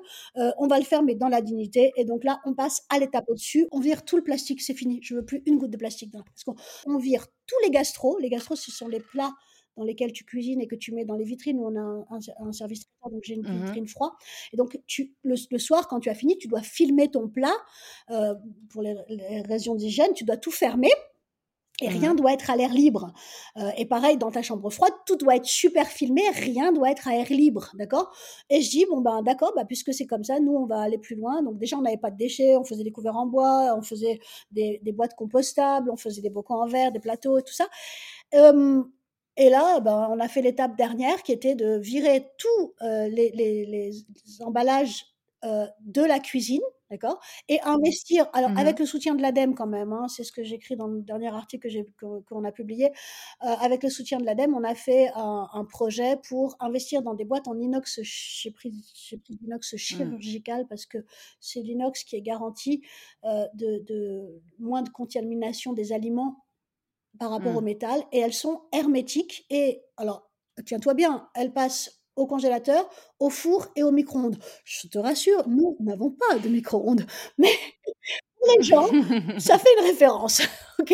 on va le faire, mais dans la dignité. Et donc là, on passe à l'étape au-dessus. On vire tout le plastique, c'est fini. Je veux plus une goutte de plastique dans Parce qu'on vire tous les gastros. Les gastros, ce sont les plats dans lesquels tu cuisines et que tu mets dans les vitrines. on a un, service traiteur, donc j'ai une mmh vitrine froide. Et donc, tu, le, soir, quand tu as fini, tu dois filmer ton plat. Euh, pour les, raisons d'hygiène, tu dois tout fermer. Et mmh rien doit être à l'air libre. Euh, et pareil, dans ta chambre froide, tout doit être super filmé, rien doit être à air libre, d'accord? Et je dis, bon ben d'accord, bah, puisque c'est comme ça, nous, on va aller plus loin. Donc déjà, on n'avait pas de déchets, on faisait des couverts en bois, on faisait des, boîtes compostables, on faisait des bocaux en verre, des plateaux tout ça. Et là, ben, on a fait l'étape dernière qui était de virer tous euh, les, emballages euh, de la cuisine, d'accord Et investir, alors mmh avec le soutien de l'ADEME quand même, hein, c'est ce que j'écris dans le dernier article qu'on a publié, euh, avec le soutien de l'ADEME, on a fait un, projet pour investir dans des boîtes en inox, j'ai pris, l'inox mmh. chirurgical parce que c'est l'inox qui est garanti de, de moins de contamination des aliments par rapport au mmh. métal et elles sont hermétiques. Et alors, tiens-toi bien, elles passent au congélateur, au four et au micro-ondes. Je te rassure, nous n'avons pas de micro-ondes, mais pour les gens, ça fait une référence. ok?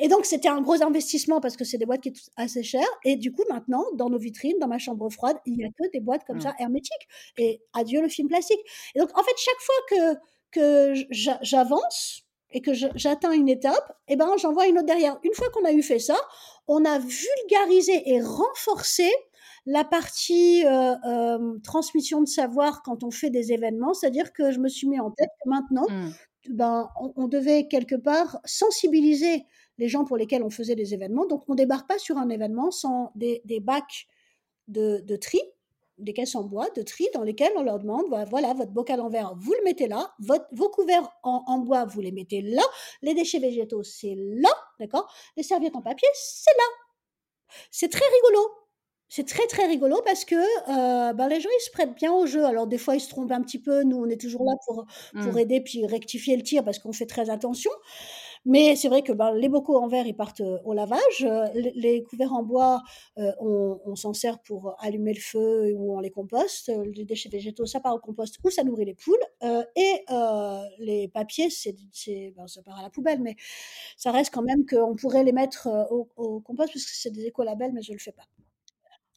Et donc, c'était un gros investissement parce que c'est des boîtes qui sont assez chères. Et du coup, maintenant, dans nos vitrines, dans ma chambre froide, il n'y a que des boîtes comme mmh. ça hermétiques. Et adieu le film plastique. Et donc, en fait, chaque fois que, que j'avance, et que j'atteins une étape, eh ben, j'envoie une autre derrière. Une fois qu'on a eu fait ça, on a vulgarisé et renforcé la partie euh, euh, transmission de savoir quand on fait des événements, c'est-à-dire que je me suis mis en tête que maintenant, mmh. ben, on, devait quelque part sensibiliser les gens pour lesquels on faisait des événements. Donc, on débarque pas sur un événement sans des, bacs de, de tri des caisses en bois de tri dans lesquelles on leur demande voilà, votre bocal en verre, vous le mettez là, votre, vos couverts en, bois, vous les mettez là, les déchets végétaux, c'est là, d'accord Les serviettes en papier, c'est là. C'est très rigolo. C'est très très rigolo parce que euh, ben, les gens ils se prêtent bien au jeu. Alors des fois ils se trompent un petit peu. Nous on est toujours là pour, pour mmh. aider puis rectifier le tir parce qu'on fait très attention. Mais c'est vrai que ben, les bocaux en verre, ils partent euh, au lavage. Euh, les, couverts en bois, euh, on, s'en sert pour allumer le feu ou on les composte. Les déchets végétaux, ça part au compost ou ça nourrit les poules. et les papiers, c'est, ben, ça part à la poubelle, mais ça reste quand même qu'on pourrait les mettre au, compost parce que c'est des écolabels, mais je ne le fais pas.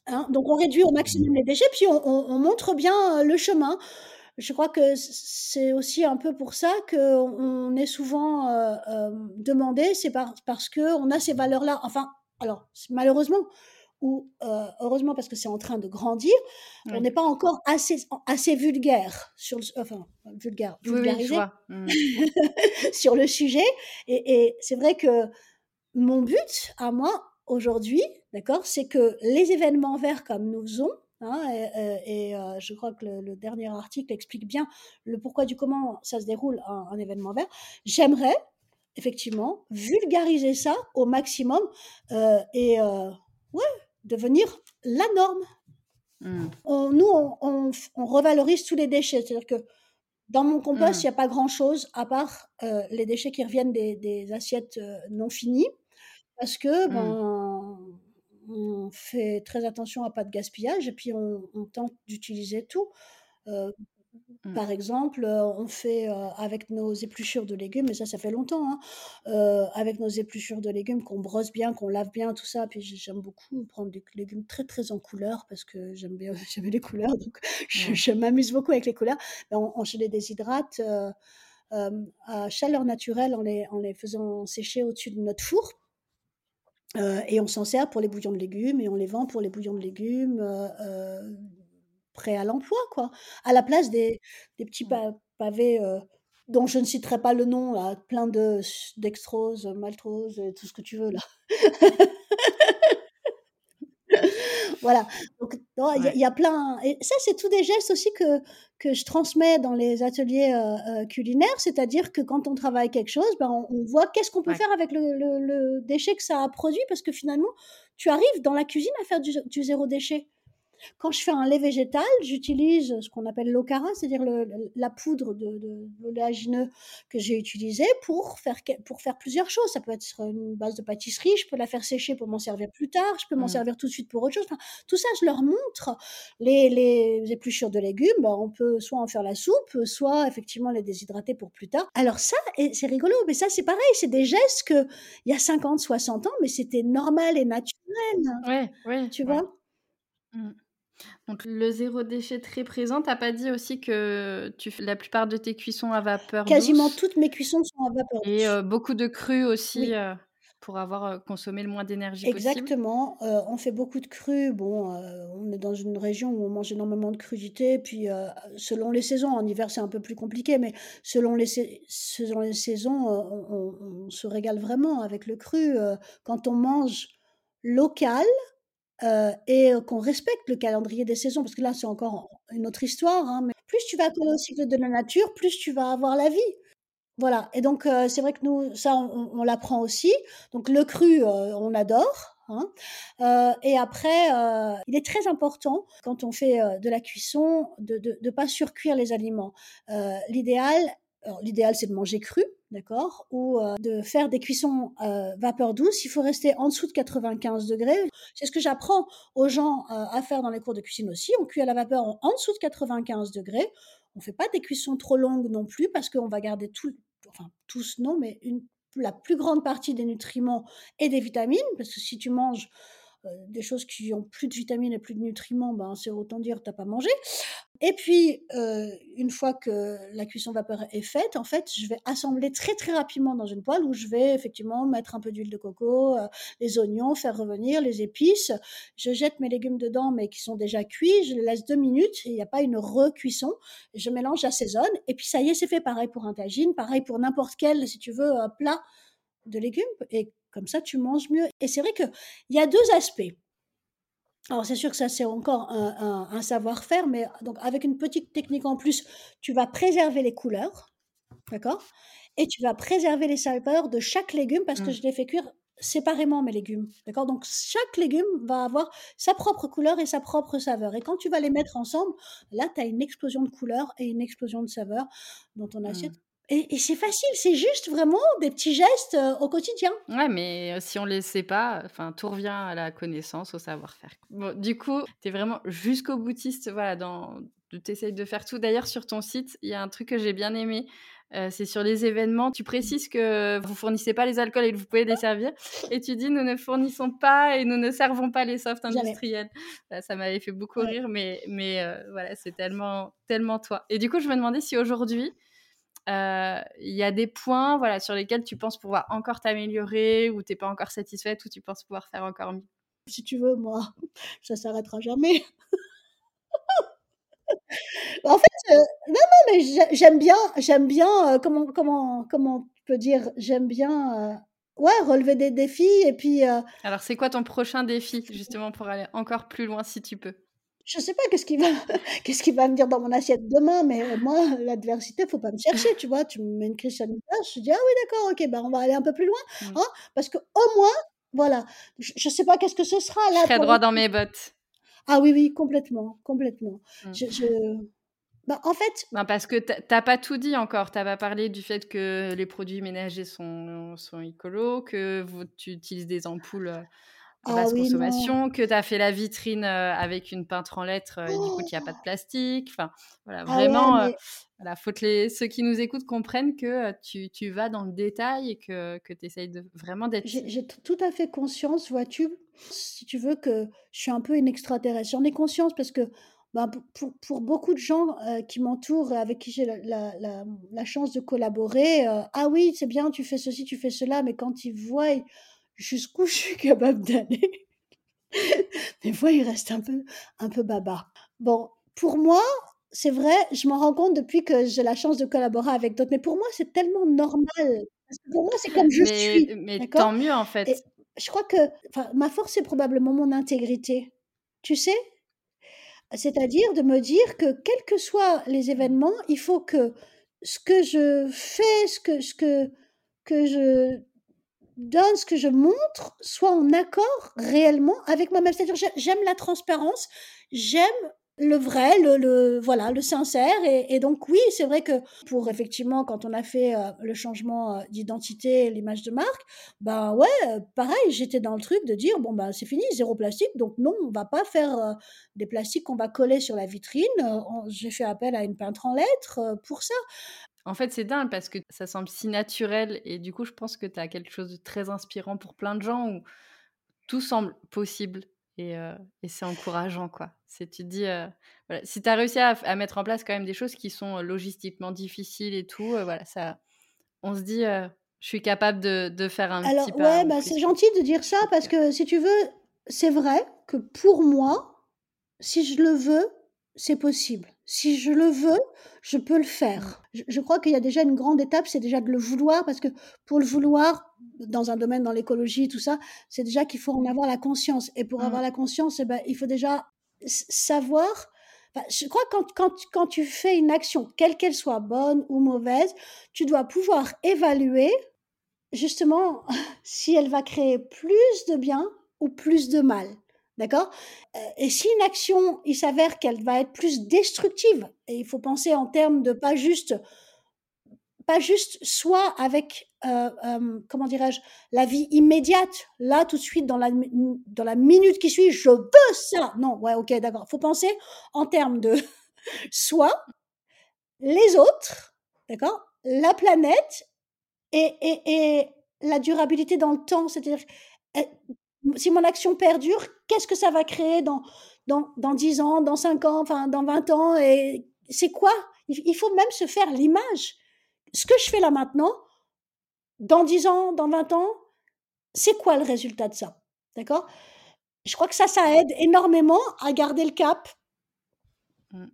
Hein, donc on réduit au maximum les déchets, puis on montre bien le chemin je crois que c'est aussi un peu pour ça qu'on est souvent euh, euh, demandé, c'est parce qu'on a ces valeurs-là. Enfin, alors, malheureusement, ou euh, heureusement parce que c'est en train de grandir, on n'est pas encore assez, assez vulgaire, sur enfin, vulgaire, vulgarisé mmh. sur le sujet. Et, et c'est vrai que mon but, à moi, aujourd'hui, d'accord, c'est que les événements verts comme nous faisons, Hein, et, je crois que le, dernier article explique bien le pourquoi du comment ça se déroule un, événement vert. J'aimerais effectivement vulgariser ça au maximum et ouais, devenir la norme. Mmh. nous, on, revalorise tous les déchets. C'est-à-dire que dans mon compost, mmh. il n'y a pas grand-chose à part les déchets qui reviennent des, assiettes non finies. Parce que, mmh. On fait très attention à pas de gaspillage et puis on, tente d'utiliser tout. Euh, mmh. Par exemple, on fait euh, avec nos épluchures de légumes, et ça, ça fait longtemps, hein, avec nos épluchures de légumes qu'on brosse bien, qu'on lave bien, tout ça. Puis j'aime beaucoup prendre des légumes très très en couleur parce que j'aime bien j'aime les couleurs, donc je, m'amuse beaucoup avec les couleurs. On, on, les déshydrate à chaleur naturelle en les, en les faisant sécher au-dessus de notre four euh, et on s'en sert pour les bouillons de légumes et on les vend pour les bouillons de légumes euh, euh, prêts à l'emploi, quoi. À la place des, des petits pavés dont je ne citerai pas le nom, là, plein de dextrose, maltose, tout ce que tu veux là. voilà. Donc, il y, a plein. Et ça, c'est tous des gestes aussi que, que je transmets dans les ateliers euh, euh, culinaires. C'est-à-dire que quand on travaille quelque chose, ben, on, voit qu'est-ce qu'on peut faire avec le, le, déchet que ça a produit. Parce que finalement, tu arrives dans la cuisine à faire du, du zéro déchet. Quand je fais un lait végétal, j'utilise ce qu'on appelle l'ocara, c'est-à-dire la poudre de, l'oléagineux que j'ai utilisée pour faire, pour faire plusieurs choses. Ça peut être une base de pâtisserie, je peux la faire sécher pour m'en servir plus tard, je peux m'en mmh. servir tout de suite pour autre chose. tout ça, je leur montre. Les, les épluchures de légumes, bah, on peut soit en faire la soupe, soit effectivement les déshydrater pour plus tard. Alors ça, c'est rigolo, mais ça c'est pareil, c'est des gestes que il y a 50, 60 ans, mais c'était normal et naturel. Ouais, ouais. Tu vois? Mmh. Donc le zéro déchet très présent. T'as pas dit aussi que tu fais la plupart de tes cuissons à vapeur Quasiment toutes mes cuissons sont à vapeur douce. Et euh, beaucoup de crus aussi euh, pour avoir euh, consommé le moins d'énergie possible. Exactement. on fait beaucoup de crus. Bon, on est dans une région où on mange énormément de crudités. Puis selon les saisons, en hiver c'est un peu plus compliqué, mais selon les, selon les saisons, on, on, se régale vraiment avec le cru. quand on mange local, euh, et qu'on respecte le calendrier des saisons, parce que là, c'est encore une autre histoire. Hein, mais plus tu vas coller au cycle de la nature, plus tu vas avoir la vie. Voilà. Et donc, euh, c'est vrai que nous, ça, on, l'apprend aussi. Donc, le cru, euh, on adore. Hein. et après, il est très important quand on fait de la cuisson de ne pas surcuire les aliments. l'idéal, l'idéal, c'est de manger cru, d'accord? Ou euh, de faire des cuissons euh, vapeur douce, il faut rester en dessous de 95 degrés. C'est ce que j'apprends aux gens euh, à faire dans les cours de cuisine aussi. On cuit à la vapeur en, dessous de 95 degrés. On fait pas des cuissons trop longues non plus parce qu'on va garder tout, enfin tous non, mais la plus grande partie des nutriments et des vitamines, parce que si tu manges des choses qui ont plus de vitamines et plus de nutriments, ben, c'est autant dire t'as pas mangé. Et puis, euh, une fois que la cuisson vapeur est faite, en fait, je vais assembler très très rapidement dans une poêle où je vais effectivement mettre un peu d'huile de coco, euh, les oignons, faire revenir les épices. Je jette mes légumes dedans, mais qui sont déjà cuits. Je les laisse deux minutes. Il n'y a pas une recuisson. Je mélange, j'assaisonne. Et puis ça y est, c'est fait. Pareil pour un tagine, pareil pour n'importe quel, si tu veux, plat de légumes. Et comme ça, tu manges mieux. Et c'est vrai qu'il y a deux aspects. Alors c'est sûr que ça c'est encore un, savoir-faire, mais donc avec une petite technique en plus, tu vas préserver les couleurs, d'accord? Et tu vas préserver les saveurs de chaque légume parce que mmh. je les fais cuire séparément mes légumes, d'accord? Donc chaque légume va avoir sa propre couleur et sa propre saveur. Et quand tu vas les mettre ensemble, là tu as une explosion de couleurs et une explosion de saveurs dans ton assiette. Mmh. Et, c'est facile, c'est juste vraiment des petits gestes euh, au quotidien. Ouais, mais euh, si on ne les sait pas, enfin, tout revient à la connaissance, au savoir-faire. Bon, du coup, tu es vraiment jusqu'au boutiste, voilà, dans... tu essayes de faire tout. D'ailleurs, sur ton site, il y a un truc que j'ai bien aimé. Euh, c'est sur les événements. Tu précises que vous fournissez pas les alcools et que vous pouvez les servir. Et tu dis nous ne fournissons pas et nous ne servons pas les softs industriels. Ça, m'avait fait beaucoup rire, mais, mais voilà, c'est tellement, tellement toi. Et du coup, je me demandais si aujourd'hui, il y a des points voilà, sur lesquels tu penses pouvoir encore t'améliorer ou tu n'es pas encore satisfaite ou tu penses pouvoir faire encore mieux Si tu veux, moi, ça s'arrêtera jamais. en fait, euh, non, non, mais j'aime bien, j'aime bien, euh, comment, comment, comment tu peux dire, j'aime bien, ouais, relever des défis et puis. Alors, c'est quoi ton prochain défi, justement, pour aller encore plus loin si tu peux? Je sais pas qu'est-ce qui va qu'est-ce va venir dans mon assiette demain, mais moi, l'adversité, faut pas me chercher, tu vois? Tu me mets une crise sanitaire, je te dis: «Ah oui, d'accord, OK, ben, on va aller un peu plus loin», Mmh. hein, parce qu'au moins, voilà, je je sais pas qu'est-ce que ce sera Je là serai pour le droit dans mes bottes. Ah oui, oui, complètement, complètement. Mmh. Je je bah, en fait parce que tu as tu as pas tout dit encore. Tu as pas parlé du fait que les produits ménagers sont sont écolos, que vous tu utilises des ampoules, à ah basse non. consommation, que tu as fait la vitrine, heu, avec une peintre en lettres, et du coup, qu'il y a pas de plastique. Enfin, voilà, Ah ouais, vraiment, heu, mais voilà, faut que les ceux qui nous écoutent comprennent que, heu, tu tu vas dans le détail et que que tu essayes de vraiment d'être j'ai tout à fait conscience, vois-tu, si tu veux, que je suis un peu une extraterrestre. J'en ai conscience parce que, ben, pour pour beaucoup de gens, qui m'entourent avec qui j'ai la la la, la chance de collaborer, «Ah oui, c'est bien, tu fais ceci, tu fais cela», mais quand ils voient jusqu'où je suis capable d'aller, des fois, ils restent un peu un peu baba. Bon, pour moi, c'est vrai, je m'en rends compte depuis que j'ai la chance de collaborer avec d'autres, mais pour moi, c'est tellement normal, parce que pour moi, c'est comme je mais suis, mais tant mieux, en fait. Et je crois que ma force, c'est probablement mon intégrité, tu sais? C'est-à-dire de me dire que quels que soient les événements, il faut que ce que je fais, ce que ce que que je donne, ce que je montre, soit en accord réellement avec moi-même. C'est-à-dire j'ai j'aime la transparence, j'aime le vrai, le voilà, le sincère et donc oui, c'est vrai que pour effectivement quand on a fait, heu, le changement, heu, d'identité, l'image de marque, ben, ouais, heu, pareil, j'étais dans le truc de dire: «Bon, bah, c'est fini, zéro plastique, donc non, on va pas faire, des plastiques qu'on va coller sur la vitrine». J'ai fait appel à une peintre en lettres, pour ça. En fait, c'est dingue parce que ça semble si naturel et du coup, je pense que tu as quelque chose de très inspirant pour plein de gens où tout semble possible et et c'est encourageant, quoi. C'est tu te dis, voilà, si tu as réussi à à mettre en place quand même des choses qui sont, heu, logistiquement difficiles et tout, voilà, ça on se dit, «Je suis capable de de faire un petit Alors pas ouais, bah, c'est quoi». gentil de dire ça parce que si tu veux, c'est vrai que pour moi, si je le veux, c'est possible. Si je le veux, je peux le mmh, faire. Je je crois qu'il y a déjà une grande étape, c'est déjà de le vouloir parce que pour le vouloir, dans un domaine dans l'écologie, tout ça, c'est déjà qu'il faut en avoir la conscience et pour mmh. avoir la conscience et ben, il faut déjà savoir enfin, je crois quand quand quand tu fais une action, quelle qu'elle soit, bonne ou mauvaise, tu dois pouvoir évaluer Justement, si elle va créer plus de bien ou plus de mal, d'accord? Heu et si une action, il s'avère qu'elle va être plus destructive et il faut penser en termes de pas juste pas juste soit avec, heu, hem, comment dirais-je? La vie immédiate, là, tout de suite, dans la dans la minute qui suit: «Je veux ça!» non, ouais, OK, d'accord. Faut penser en termes de soit les autres, d'accord? La planète et et et la durabilité dans le temps, c'est-à-dire, si mon action perdure, qu'est-ce que ça va créer dans dans dans 10 ans, dans 5 ans, enfin dans 20 ans et c'est quoi? Il faut même se faire l'image. Ce que je fais là maintenant, dans 10 ans, dans 20 ans, c'est quoi le résultat de ça? D'accord? Je crois que ça, ça aide énormément à garder le cap. Mmh.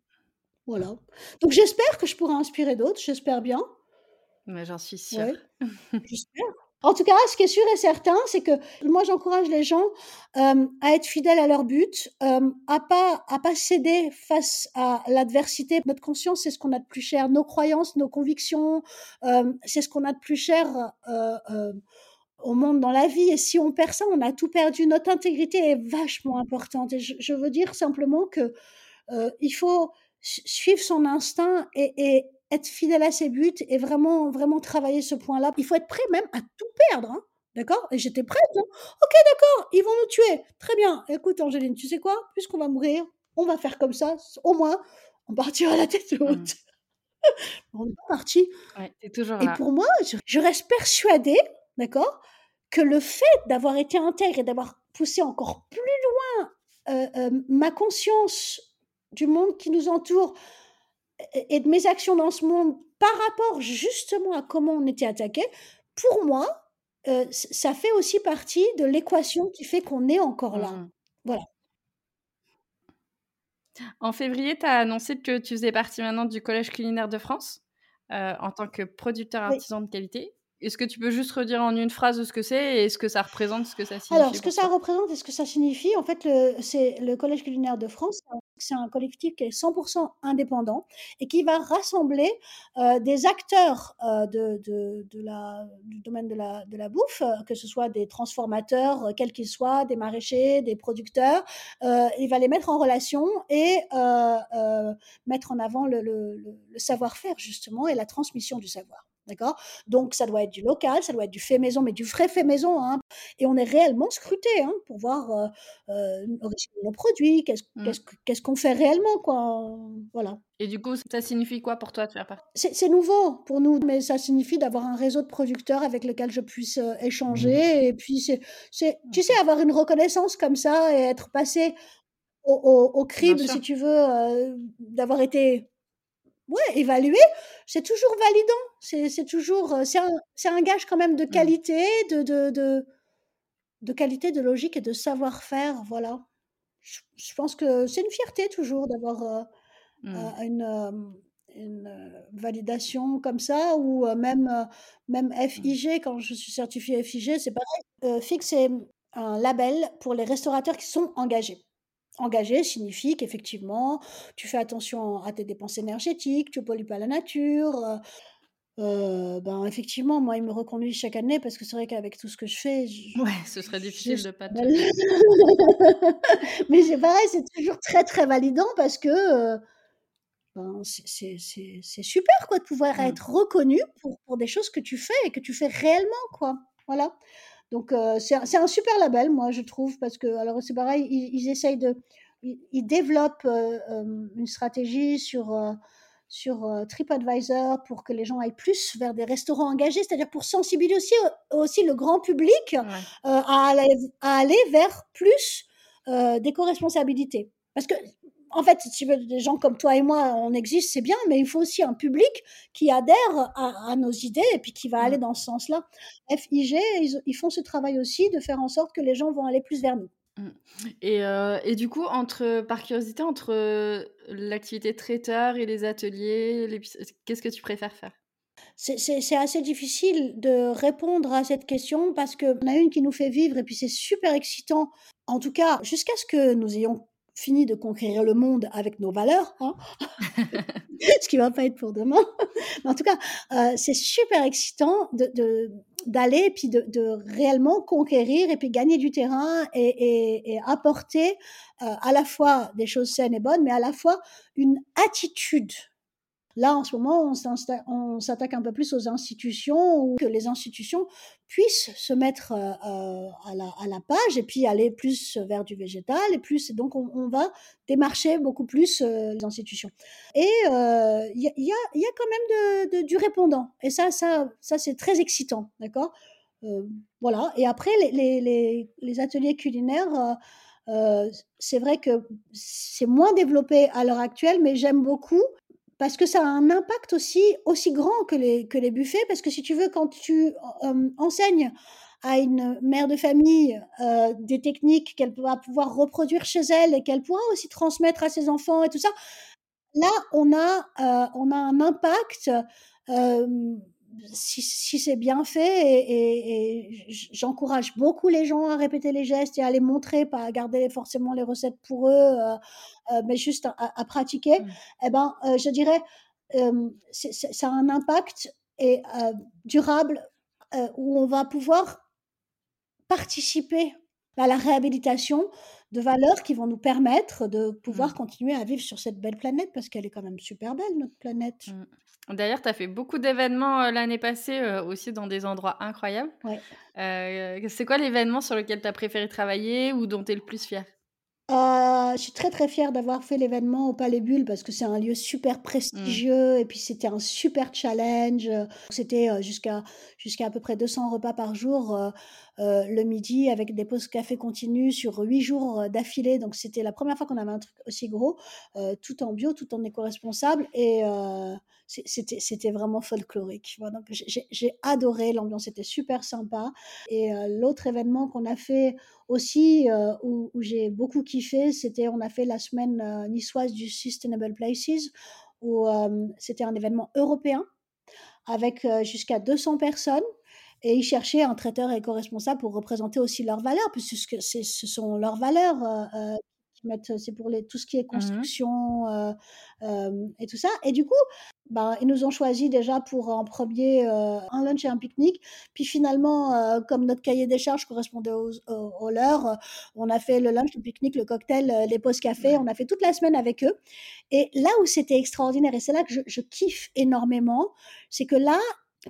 Voilà. Donc j'espère que je pourrai inspirer d'autres, j'espère bien. Mais j'en suis sûre. Ouais. J'espère. En tout cas, ce qui est sûr et certain, c'est que moi, j'encourage les gens, hem, à être fidèles à leur but, hem, à pas à pas céder face à l'adversité. Notre conscience, c'est ce qu'on a de plus cher. Nos croyances, nos convictions, hem, c'est ce qu'on a de plus cher, au monde dans la vie et si on perd ça, on a tout perdu. Notre intégrité est vachement importante et je veux dire simplement que il faut su suivre son instinct et être fidèle à ses buts et vraiment vraiment travailler ce point-là. Il faut être prêt même à tout perdre, hein, d'accord? Et j'étais prête, hein. «OK, d'accord, ils vont nous tuer. Très bien. Écoute Angéline, tu sais quoi? Puisqu'on va mourir, on va faire comme ça, au moins, on partira la tête Mmh. haute». On est parti Ouais, et là. pour moi, je je reste persuadée, d'accord, que le fait d'avoir été intègre et d'avoir poussé encore plus heu, heu, ma conscience du monde qui nous entoure et de mes actions dans ce monde par rapport justement à comment on était attaqué, pour moi, heu, ç ça fait aussi partie de l'équation qui fait qu'on est encore là. Mmh. Voilà. En février, tu as annoncé que tu faisais partie maintenant du Collège culinaire de France, heu, en tant que producteur Oui. artisan de qualité. Est-ce que tu peux juste redire en une phrase ce que c'est et ce que ça représente, ce que ça Alors signifie ce que ça représente et ce que ça signifie, en fait, c'est le Collège culinaire de France, c'est un collectif qui est 100% indépendant et qui va rassembler euh, des acteurs euh, de, de, de la, du domaine de la, de la bouffe, euh, que ce soit des transformateurs, euh, quels qu'ils soient, des maraîchers, des producteurs. Euh, il va les mettre en relation et mettre en avant le, le, le savoir-faire justement et la transmission du savoir. D'accord? Donc, ça doit être du local, ça doit être du fait maison, mais du vrai fait maison. Hein. Et on est réellement scruté hein, pour voir euh, euh, l'origine de nos produits, qu'est-ce Mmh. qu'est-ce que- qu'est-ce qu'on fait réellement. Quoi. Voilà. Et du coup, ça signifie quoi pour toi de faire partie? C'est nouveau pour nous, mais ça signifie d'avoir un réseau de producteurs avec lequel je puisse euh, échanger. Et puis, c'est, tu sais, avoir une reconnaissance comme ça et être passé au, au, au crible, si tu veux, d'avoir été Ouais, évaluer, c'est toujours validant. C'est c'est toujours, heu, c'est un c'est un gage quand même de Mmh. qualité, de de de de qualité, de logique et de savoir-faire, voilà. Je je pense que c'est une fierté toujours d'avoir, heu, Mmh. heu, une, hem, une, heu, validation comme ça ou, heu, même, heu, même Mmh. FIG quand je suis certifiée FIG, c'est pareil. Heu, FIG, c'est, mmh, un label pour les restaurateurs qui sont engagés. Engagé signifie qu'effectivement, tu fais attention à tes dépenses énergétiques, tu pollues pas la nature, heu heu, ben, effectivement, moi, ils me reconduisent chaque année parce que c'est vrai qu'avec tout ce que je fais, Ouais, ce serait difficile ce de pas te. Mais c'est pareil, c'est toujours très, très validant parce que, heu, ben, c'est super, quoi, de pouvoir Mmh. être reconnu pour pour des choses que tu fais et que tu fais réellement, quoi. Voilà. Donc heu, c'est un super label, moi, je trouve, parce que alors c'est pareil, ils ils essayent de ils ils développent, heu, hem, une stratégie sur, sur, TripAdvisor pour que les gens aillent plus vers des restaurants engagés, c'est-à-dire pour sensibiliser aussi, aussi le grand public, Ouais. à aller à aller vers plus, d'éco-responsabilité. Parce que en fait, si tu veux, des gens comme toi et moi, on existe, c'est bien, mais il faut aussi un public qui adhère à à nos idées et puis qui va Mmh. aller dans ce sens-là. FIG, ils ils font ce travail aussi de faire en sorte que les gens vont aller plus vers nous. Mmh et heu et du coup, entre par curiosité, entre, heu, l'activité traiteur et les ateliers, qu'est-ce que tu préfères faire? C'est assez difficile de répondre à cette question parce qu'on a une qui nous fait vivre et puis c'est super excitant, en tout cas jusqu'à ce que nous ayons fini de conquérir le monde avec nos valeurs, hein, ce qui va pas être pour demain. Mais en tout cas, heu, c'est super excitant de d'aller et puis de de réellement conquérir et puis gagner du terrain et et et apporter, heu, à la fois des choses saines et bonnes, mais à la fois une attitude Là, en ce moment, on s'attaque un peu plus aux institutions ou que les institutions puissent se mettre, heu heu, à la page et puis aller plus vers du végétal et plus donc on va démarcher beaucoup plus, heu, les institutions. Et il y a quand même du répondant. Et ça ça c'est très excitant, d'accord? Voilà. Et après les ateliers culinaires, c'est vrai que c'est moins développé à l'heure actuelle, mais j'aime beaucoup parce que ça a un impact aussi aussi grand que les que les buffets, parce que si tu veux, quand tu, hem, enseignes à une mère de famille, heu, des techniques qu'elle va pouvoir reproduire chez elle et qu'elle pourra aussi transmettre à ses enfants et tout ça, là, on a, on a un impact, si si c'est bien fait et et et j j'encourage beaucoup les gens à répéter les gestes et à les montrer, pas à garder forcément les recettes pour eux, heu heu, mais juste à à pratiquer Mmh. et ben, heu, je dirais, c'est ça a un impact et durable, où on va pouvoir participer à la réhabilitation de valeurs qui vont nous permettre de pouvoir Mmh. continuer à vivre sur cette belle planète parce qu'elle est quand même super belle notre planète. Mmh. D'ailleurs, tu as fait beaucoup d'événements, heu, l'année passée, heu, aussi dans des endroits incroyables. Ouais. Heu, c'est quoi l'événement sur lequel tu as préféré travailler ou dont tu es le plus fier? Heu, je suis très, très fière d'avoir fait l'événement au Palais Bulle parce que c'est un lieu super Mmh. prestigieux et puis c'était un super challenge, c'était, jusqu'à jusqu'à à peu près 200 repas par jour, heu, le midi avec des pauses café continues sur 8 jours, heu, d'affilée. Donc c'était la première fois qu'on avait un truc aussi gros, heu, tout en bio, tout en éco-responsable et c'était c'était vraiment folklorique. Donc j'ai adoré, l'ambiance était super sympa et l'autre événement qu'on a fait aussi, où où j'ai beaucoup kiffé, c'était on a fait la semaine, niçoise du Sustainable Places où, c'était un événement européen avec, jusqu'à 200 personnes et ils cherchaient un traiteur éco-responsable pour représenter aussi leurs valeurs puisque ce sont leurs valeurs, heu, mettent, c'est pour les, tout ce qui est Mmh construction euh, euh, et tout ça. Et du coup, bah, ils nous ont choisi déjà pour en premier euh, un lunch et un pique-nique. Puis finalement, euh, comme notre cahier des charges correspondait aux, aux, aux leurs, euh, on a fait le lunch, le pique-nique, le cocktail, euh, les pauses café. On a fait toute la semaine avec eux. Et là où c'était extraordinaire, et c'est là que je, je kiffe énormément, c'est que là,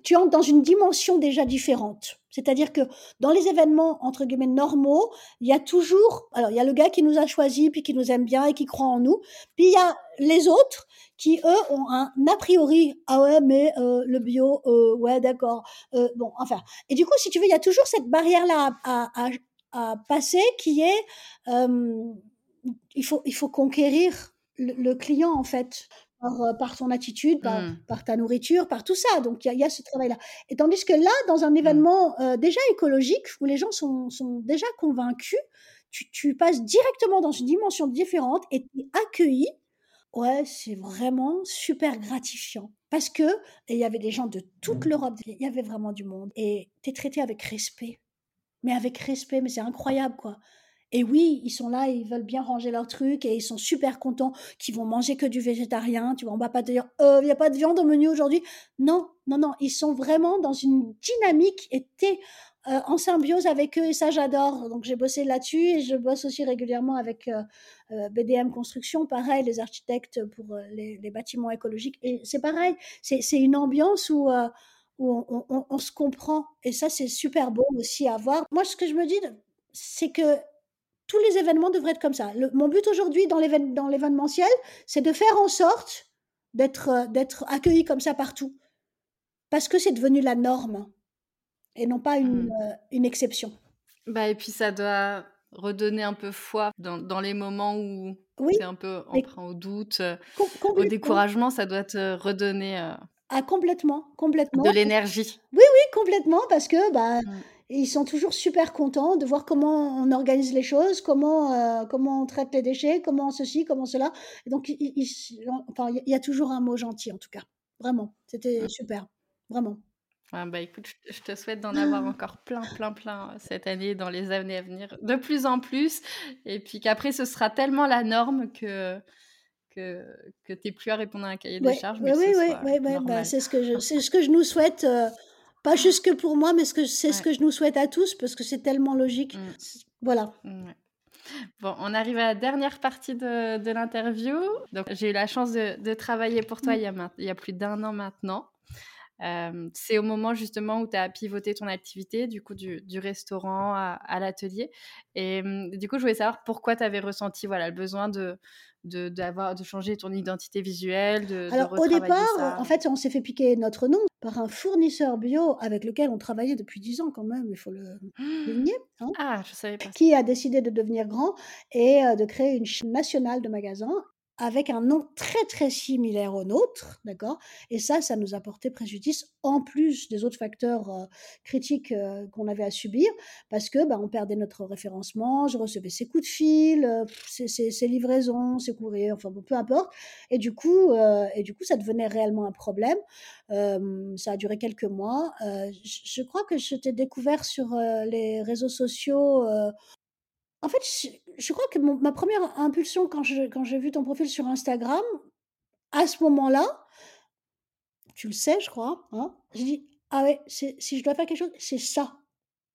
tu entres dans une dimension déjà différente. C'est-à-dire que dans les événements, entre guillemets, normaux, il y a toujours, alors il y a le gars qui nous a choisi, puis qui nous aime bien et qui croit en nous, puis il y a les autres qui, eux, ont un a priori, ah ouais, mais euh, le bio, euh, ouais, d'accord, euh, bon, enfin. Et du coup, si tu veux, il y a toujours cette barrière-là à, à, à, passer qui est, euh, il, faut, il faut conquérir le, le client, en fait par, euh, par ton attitude, par, mmh. par, ta nourriture, par tout ça. Donc, il y, y, a ce travail-là. Et tandis que là, dans un événement euh, déjà écologique, où les gens sont, sont déjà convaincus, tu, tu, passes directement dans une dimension différente et tu es accueilli. Ouais, c'est vraiment super gratifiant. Parce que, il y avait des gens de toute l'Europe, il y avait vraiment du monde. Et tu es traité avec respect. Mais avec respect, mais c'est incroyable, quoi. Et oui, ils sont là, ils veulent bien ranger leur truc et ils sont super contents qu'ils vont manger que du végétarien. Tu vois, on va pas te dire, il euh, n'y a pas de viande au menu aujourd'hui. Non, non, non, ils sont vraiment dans une dynamique et euh, en symbiose avec eux et ça, j'adore. Donc, j'ai bossé là-dessus et je bosse aussi régulièrement avec euh, BDM Construction, pareil, les architectes pour les, bâtiments écologiques. Et c'est pareil, c'est une ambiance où on, on, se comprend. Et ça, c'est super beau aussi à voir. Moi, ce que je me dis, c'est que tous les événements devraient être comme ça. Le, mon but aujourd'hui dans l'événementiel, c'est de faire en sorte d'être d'être accueilli comme ça partout. Parce que c'est devenu la norme et non pas une, mmh. euh, une exception. Bah, et puis ça doit redonner un peu foi dans, dans les moments où oui, c'est un peu emprunt au doute, au découragement, ça doit te redonner euh, ah, complètement, complètement. de l'énergie. Oui, oui, complètement, parce que bah, mmh. Ils sont toujours super contents de voir comment on organise les choses, comment, euh, comment on traite les déchets, comment ceci, comment cela. Et donc, il, il, enfin, il y a toujours un mot gentil, en tout cas. Vraiment, c'était super, vraiment. Ah bah écoute, je te souhaite d'en avoir encore plein, plein, plein euh, cette année, dans les années à venir, de plus en plus. Et puis qu'après, ce sera tellement la norme que que, que tu n'aies plus à répondre à un cahier ouais, des charges. Oui, oui, oui, bah, c'est ce, que je, ce que je nous souhaite, euh, pas juste que pour moi, mais c'est ce, ce que je nous souhaite à tous, parce que c'est tellement logique. Mmh. Voilà. Mmh, bon, on arrive à la dernière partie de, de l'interview. Donc, j'ai eu la chance de, de travailler pour toi mmh. il, y a, il y a plus d'un an maintenant. Euh, c'est au moment justement où tu as pivoté ton activité, du coup, du, du restaurant à, à l'atelier. Et du coup, je voulais savoir pourquoi tu avais ressenti voilà, le besoin de, de, de changer ton identité visuelle. De, Alors, de au départ, ça. en fait, on s'est fait piquer notre nom par un fournisseur bio avec lequel on travaillait depuis 10 ans quand même, il faut le souligner. Hein, ah, je savais pas. Qui a décidé de devenir grand et euh, de créer une chaîne nationale de magasins avec un nom très très similaire au nôtre, d'accord? Et ça, ça nous a porté préjudice en plus des autres facteurs euh, critiques euh, qu'on avait à subir, parce que bah, on perdait notre référencement, je recevais ses coups de fil, euh, ses, livraisons, ses courriers, enfin bon, peu importe. Et du coup, et du coup, ça devenait réellement un problème. ça a duré quelques mois. Je, je, crois que je t'ai découvert sur les réseaux sociaux en fait, je, je crois que ma première impulsion quand j'ai vu ton profil sur Instagram, à ce moment-là, tu le sais, je crois, hein, j'ai dit ah ouais, si je dois faire quelque chose, c'est ça.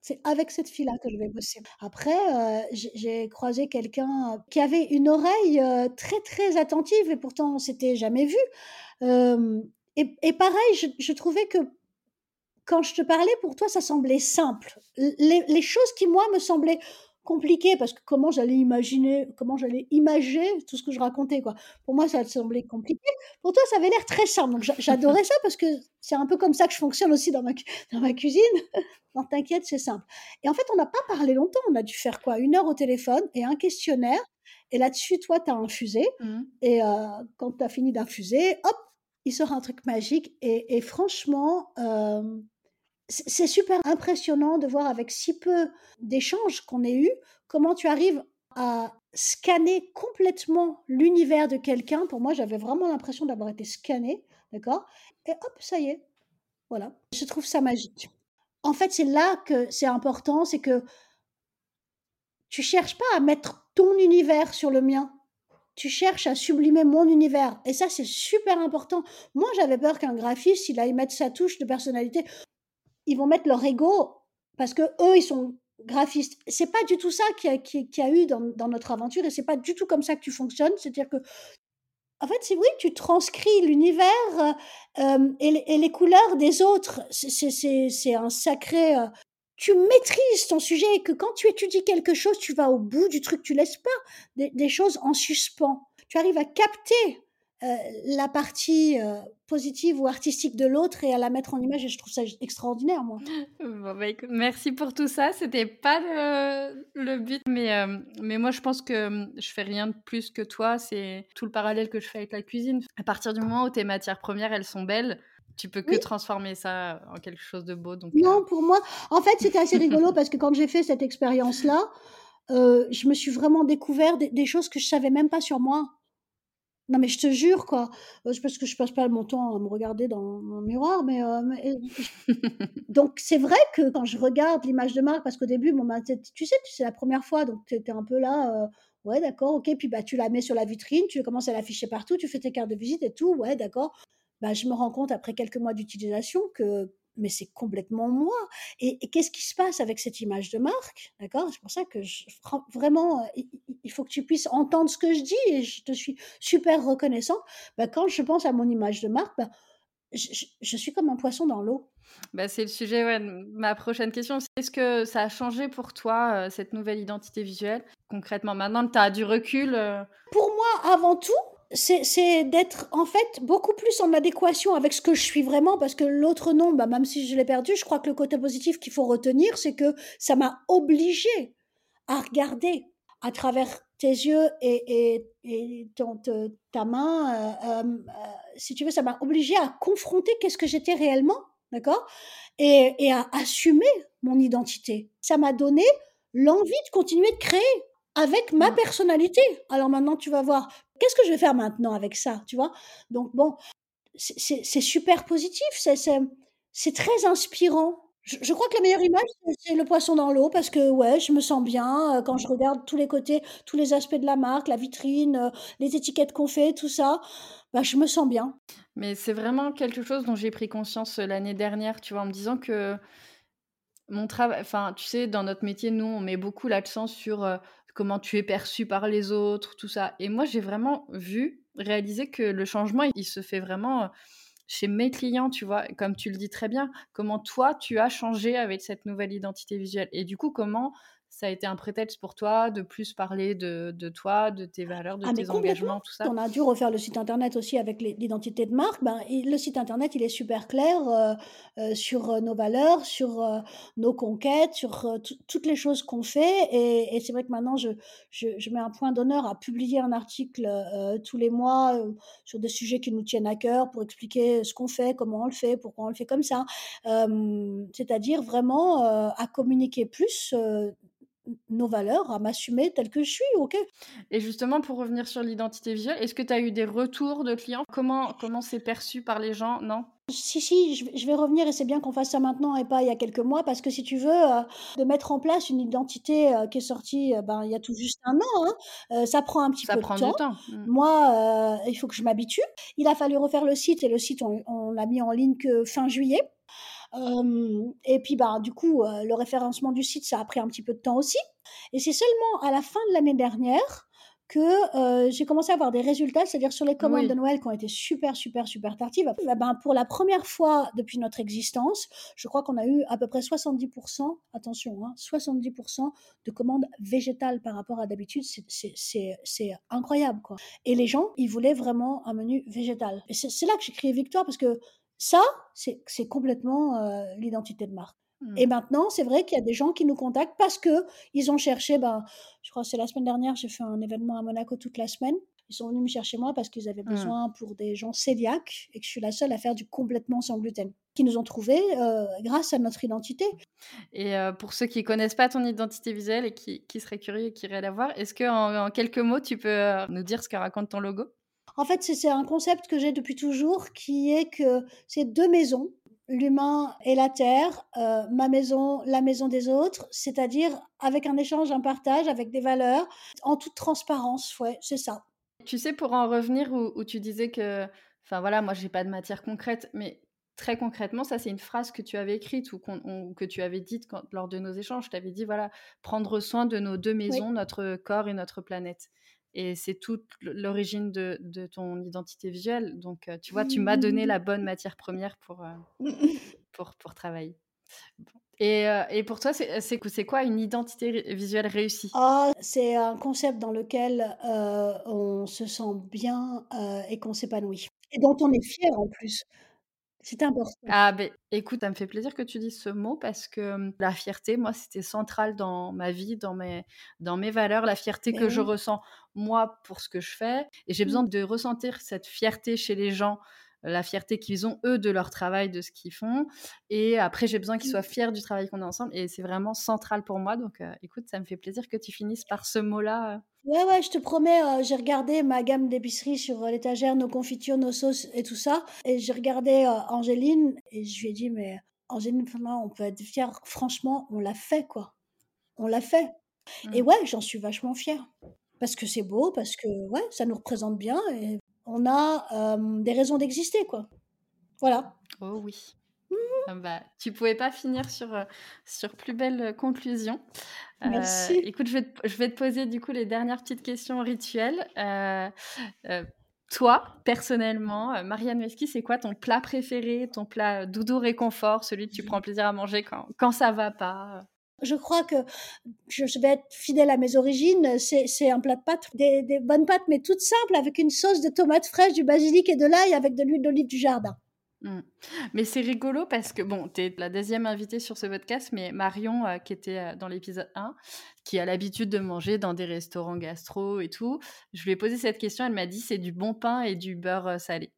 C'est avec cette fille-là que je vais bosser. Après, euh, j'ai croisé quelqu'un qui avait une oreille euh, très très attentive et pourtant on s'était jamais vu. Euh, et, pareil, je, trouvais que quand je te parlais, pour toi, ça semblait simple. Les choses qui moi me semblaient compliqué parce que comment j'allais imaginer, comment j'allais imager tout ce que je racontais quoi. Pour moi, ça semblait compliqué. Pour toi, ça avait l'air très simple. Donc j'adorais ça parce que c'est un peu comme ça que je fonctionne aussi dans ma, dans ma cuisine. non, t'inquiète, c'est simple. Et en fait, on n'a pas parlé longtemps. On a dû faire quoi? Une heure au téléphone et un questionnaire. Et là-dessus, toi, tu as infusé. Mmh. Et euh, quand tu as fini d'infuser, hop, il sort un truc magique. Et, et franchement, euh, c'est super impressionnant de voir avec si peu d'échanges qu'on ait eu, comment tu arrives à scanner complètement l'univers de quelqu'un. Pour moi, j'avais vraiment l'impression d'avoir été scanné, d'accord? Et hop, ça y est. Voilà. Je trouve ça magique. En fait, c'est là que c'est important, c'est que tu cherches pas à mettre ton univers sur le mien. Tu cherches à sublimer mon univers. Et ça, c'est super important. Moi, j'avais peur qu'un graphiste, il aille mettre sa touche de personnalité. Ils vont mettre leur ego parce que eux, ils sont graphistes. C'est pas du tout ça qu'il y, a eu dans, notre aventure et c'est pas du tout comme ça que tu fonctionnes. C'est-à-dire que en fait, c'est oui, tu transcris l'univers euh, euh, et, les couleurs des autres. C'est un sacré. Euh, tu maîtrises ton sujet et que quand tu étudies quelque chose, tu vas au bout du truc. Tu laisses pas des choses en suspens. Tu arrives à capter la partie euh, positive ou artistique de l'autre et à la mettre en image et je trouve ça extraordinaire moi. Bon, bah, merci pour tout ça, c'était pas le, but mais, euh, mais moi je pense que je fais rien de plus que toi, c'est tout le parallèle que je fais avec la cuisine. À partir du moment où tes matières premières elles sont belles, tu peux que transformer ça en quelque chose de beau. Donc, non, pour moi, en fait, c'était assez rigolo parce que quand j'ai fait cette expérience-là, je me suis vraiment découvert des, des, choses que je savais même pas sur moi. Non, mais je te jure, quoi. Euh, parce que je passe pas mon temps à me regarder dans mon miroir, mais, euh, donc c'est vrai que quand je regarde l'image de marque, parce qu'au début, bon, bah, tu sais, c'est la première fois, donc tu étais un peu là, euh, ouais, d'accord, ok, puis bah, tu la mets sur la vitrine, tu commences à l'afficher partout, tu fais tes cartes de visite et tout, ouais, d'accord. Bah, je me rends compte après quelques mois d'utilisation que mais c'est complètement moi. Et, qu'est-ce qui se passe avec cette image de marque D'accord? C'est pour ça que je, vraiment, euh, il faut que tu puisses entendre ce que je dis et je te suis super reconnaissant. Bah, quand je pense à mon image de marque, bah, je, suis comme un poisson dans l'eau. Bah, c'est le sujet, ouais, ma prochaine question. Est-ce que ça a changé pour toi, euh, cette nouvelle identité visuelle? Concrètement, maintenant que tu as du recul euh Pour moi, avant tout, c'est d'être en fait beaucoup plus en adéquation avec ce que je suis vraiment parce que l'autre nom, bah, même si je l'ai perdu, je crois que le côté positif qu'il faut retenir, c'est que ça m'a obligé à regarder à travers tes yeux et, et, ta main, euh, euh, si tu veux, ça m'a obligé à confronter qu'est-ce que j'étais réellement, d'accord et, et à assumer mon identité. Ça m'a donné l'envie de continuer de créer avec ma mmh. personnalité. Alors maintenant, tu vas voir, qu'est-ce que je vais faire maintenant avec ça, tu vois? Donc bon, c'est super positif, c'est très inspirant. Je, crois que la meilleure image, c'est le poisson dans l'eau parce que ouais, je me sens bien euh, quand je regarde tous les côtés, tous les aspects de la marque, la vitrine, euh, les étiquettes qu'on fait, tout ça. Bah, je me sens bien. Mais c'est vraiment quelque chose dont j'ai pris conscience euh, l'année dernière, tu vois, en me disant que mon travail, enfin, tu sais, dans notre métier, nous, on met beaucoup l'accent sur comment tu es perçu par les autres, tout ça. Et moi, j'ai vraiment vu, réalisé que le changement, il se fait vraiment chez mes clients, tu vois, comme tu le dis très bien, comment toi, tu as changé avec cette nouvelle identité visuelle. Et du coup, comment ça a été un prétexte pour toi de plus parler de, de toi, de tes valeurs, de ah, tes engagements, tout ça? On a dû refaire le site internet aussi avec l'identité de marque. Ben, le site internet, il est super clair euh, euh, sur euh, nos valeurs, sur nos conquêtes, sur toutes les choses qu'on fait. Et, et c'est vrai que maintenant, je, je, je, mets un point d'honneur à publier un article tous les mois sur des sujets qui nous tiennent à cœur pour expliquer ce qu'on fait, comment on le fait, pourquoi on le fait comme ça. C'est-à-dire vraiment à communiquer plus nos valeurs, à m'assumer tel que je suis, ok Et justement, pour revenir sur l'identité visuelle, est-ce que tu as eu des retours de clients? Comment comment c'est perçu par les gens? Non? Si, si, je vais revenir et c'est bien qu'on fasse ça maintenant et pas il y a quelques mois parce que si tu veux, euh, de mettre en place une identité euh, qui est sortie euh, ben, il y a tout juste un an, hein, ça prend un petit peu de temps. Du temps. Mmh. Moi, il faut que je m'habitue. Il a fallu refaire le site et le site, on, on l'a mis en ligne que fin juillet et puis, bah, du coup, le référencement du site, ça a pris un petit peu de temps aussi. Et c'est seulement à la fin de l'année dernière que j'ai commencé à avoir des résultats, c'est-à-dire sur les commandes de Noël qui ont été super, super, super tardives. Bah, ben, pour la première fois depuis notre existence, je crois qu'on a eu à peu près 70%, attention, hein, 70% de commandes végétales par rapport à d'habitude. C'est incroyable, quoi. Et les gens, ils voulaient vraiment un menu végétal. Et c'est là que j'ai crié victoire parce que ça, c'est complètement euh, l'identité de marque. Et mmh. maintenant, c'est vrai qu'il y a des gens qui nous contactent parce que ils ont cherché. Ben, je crois que c'est la semaine dernière, j'ai fait un événement à Monaco toute la semaine. Ils sont venus me chercher moi parce qu'ils avaient mmh. besoin pour des gens cœliaques et que je suis la seule à faire du complètement sans gluten. Qui nous ont trouvé euh, grâce à notre identité. Et euh, pour ceux qui connaissent pas ton identité visuelle et qui, qui seraient curieux et qui iraient la voir, est-ce que en, quelques mots, tu peux nous dire ce que raconte ton logo? En fait, c'est un concept que j'ai depuis toujours qui est que c'est deux maisons. l'humain et la terre, euh, ma maison, la maison des autres, c'est-à-dire avec un échange, un partage, avec des valeurs, en toute transparence, ouais, c'est ça. Tu sais, pour en revenir où, où tu disais que, enfin voilà, moi j'ai pas de matière concrète, mais très concrètement, ça c'est une phrase que tu avais écrite ou, on- que tu avais dite quand- lors de nos échanges. Je t'avais dit, voilà, prendre soin de nos deux Oui. maisons, notre corps et notre planète. Et c'est toute l'origine de, de ton identité visuelle. Donc, euh, tu vois, tu m'as donné la bonne matière première pour, euh, pour, pour travailler. Et, euh, et pour toi, c'est quoi une identité visuelle réussie? Ah, c'est un concept dans lequel euh, on se sent bien et qu'on s'épanouit. Et dont on est fier en plus. C'est important. Ah ben, écoute, ça me fait plaisir que tu dises ce mot parce que la fierté, moi, c'était central dans ma vie, dans mes, dans mes valeurs, la fierté que je ressens moi pour ce que je fais. Et j'ai Mm. besoin de ressentir cette fierté chez les gens, la fierté qu'ils ont, eux, de leur travail, de ce qu'ils font. Et après, j'ai besoin qu'ils Mm. soient fiers du travail qu'on a ensemble. Et c'est vraiment central pour moi. Donc, euh, écoute, ça me fait plaisir que tu finisses par ce mot-là. euh. Ouais, ouais, je te promets, euh, j'ai regardé ma gamme d'épicerie sur euh, l'étagère, nos confitures, nos sauces et tout ça. Et j'ai regardé Angéline et je lui ai dit, mais Angéline, on peut être fière. Franchement, on l'a fait, quoi. On l'a fait. Et Mm. ouais, j'en suis vachement fière. Parce que c'est beau, parce que ouais, ça nous représente bien et on a euh, des raisons d'exister, quoi. Voilà. Oh oui. Ah bah, tu pouvais pas finir sur, euh, sur plus belle conclusion. Euh, Merci. écoute, je vais, te, je vais te poser du coup les dernières petites questions rituelles. Euh, toi, personnellement, Marianne Wesky, c'est quoi ton plat préféré, ton plat doudou réconfort, celui que tu prends plaisir à manger quand, quand ça va pas? Je crois que je vais être fidèle à mes origines. C'est un plat de pâtes, des, bonnes pâtes, mais toutes simples, avec une sauce de tomates fraîches, du basilic et de l'ail, avec de l'huile d'olive du jardin. Mm. Mais c'est rigolo parce que, bon, tu es la deuxième invitée sur ce podcast, mais Marion, euh, qui était euh, dans l'épisode 1, qui a l'habitude de manger dans des restaurants gastro et tout, je lui ai posé cette question, elle m'a dit c'est du bon pain et du beurre euh, salé.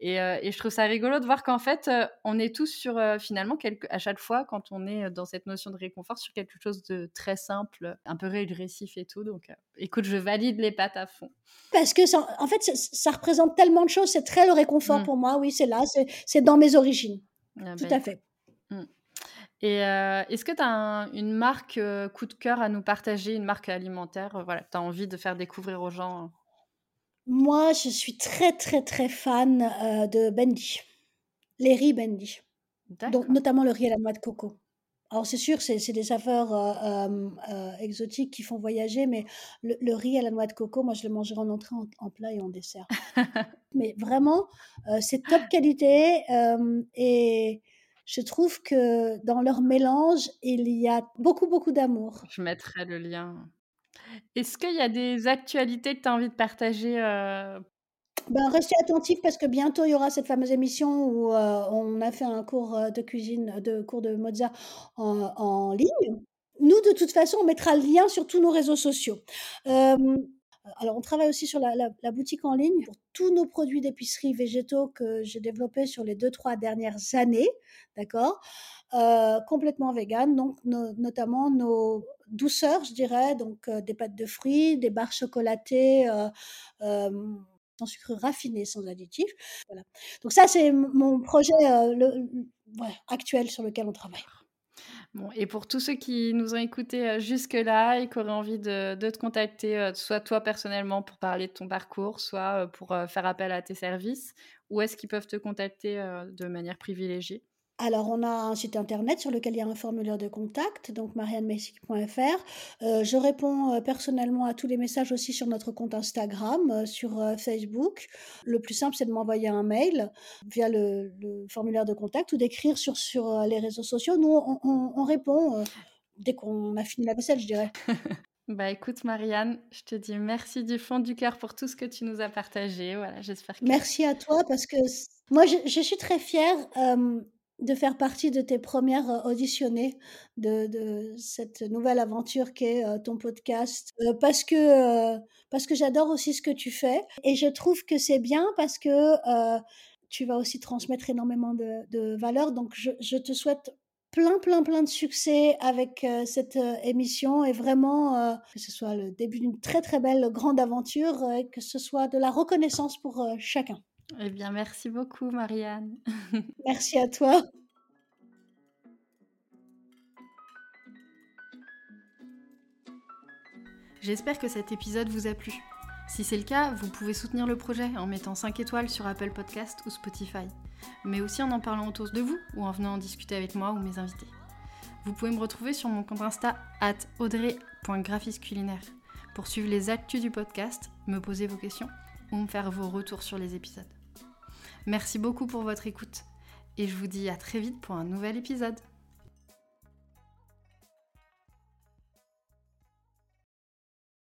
Et, euh, et je trouve ça rigolo de voir qu'en fait, euh, on est tous sur, euh, finalement, quelque, à chaque fois, quand on est dans cette notion de réconfort, sur quelque chose de très simple, un peu régressif et tout. Donc, écoute, je valide les pâtes à fond. Parce que, ça, en fait, ça, ça représente tellement de choses. C'est très le réconfort Mm. pour moi. Oui, c'est là. C'est dans mes origines. Ah Tout bah, à fait. Mm. Et euh, est-ce que tu as une marque euh, coup de cœur à nous partager, une marque alimentaire euh, voilà, que tu as envie de faire découvrir aux gens euh Moi, je suis très, très, très fan de Bendy. Les riz Bendy. Donc, notamment le riz à la noix de coco. Alors, c'est sûr, c'est des saveurs exotiques qui font voyager, mais le, le riz à la noix de coco, moi, je le mangerai en entrée, en, en plat et en dessert. Mais vraiment, c'est top qualité et je trouve que dans leur mélange, il y a beaucoup, beaucoup d'amour. Je mettrai le lien. Est-ce qu'il y a des actualités que tu as envie de partager euh, Ben, restez attentifs parce que bientôt il y aura cette fameuse émission où euh, on a fait un cours euh, de cuisine, de cours de Mozart en, en ligne. Nous, de toute façon, on mettra le lien sur tous nos réseaux sociaux. Euh, alors, on travaille aussi sur la, boutique en ligne pour tous nos produits d'épicerie végétaux que j'ai développés sur les deux, trois dernières années, d'accord Euh, Complètement vegan, donc no- notamment nos douceurs, je dirais, donc euh, des pâtes de fruits, des barres chocolatées. euh, euh, sans sucre raffiné, sans additifs. Voilà. Donc ça, c'est mon projet actuel sur lequel on travaille. Et pour tous ceux qui nous ont écoutés euh, jusque-là et qui auraient envie de, de te contacter, euh, soit toi personnellement pour parler de ton parcours, soit euh, pour faire appel à tes services, où est-ce qu'ils peuvent te contacter de manière privilégiée? Alors, on a un site internet sur lequel il y a un formulaire de contact, donc mariannemessic.fr. Euh, je réponds euh, personnellement à tous les messages aussi sur notre compte Instagram, euh, sur euh, Facebook. Le plus simple, c'est de m'envoyer un mail via le, le formulaire de contact ou d'écrire sur, sur les réseaux sociaux. Nous, on, on- on répond dès qu'on a fini la vaisselle, je dirais. Bah écoute Marianne, je te dis merci du fond du cœur pour tout ce que tu nous as partagé. Voilà, j'espère que Merci à toi parce que moi, je, je suis très fière euh, de faire partie de tes premières euh, auditionnées de, de cette nouvelle aventure qu'est euh, ton podcast euh, parce que, parce que j'adore aussi ce que tu fais et je trouve que c'est bien parce que tu vas aussi transmettre énormément de, de valeurs. Donc, je, je te souhaite plein, plein, plein de succès avec cette émission et vraiment que ce soit le début d'une très, très belle grande aventure et que ce soit de la reconnaissance pour chacun. Eh bien, merci beaucoup, Marianne. merci à toi. J'espère que cet épisode vous a plu. Si c'est le cas, vous pouvez soutenir le projet en mettant 5 étoiles sur Apple Podcast ou Spotify, mais aussi en en parlant autour de vous ou en venant en discuter avec moi ou mes invités. Vous pouvez me retrouver sur mon compte Insta at audrey.graphisculinaire pour suivre les actus du podcast, me poser vos questions ou me faire vos retours sur les épisodes. Merci beaucoup pour votre écoute et je vous dis à très vite pour un nouvel épisode.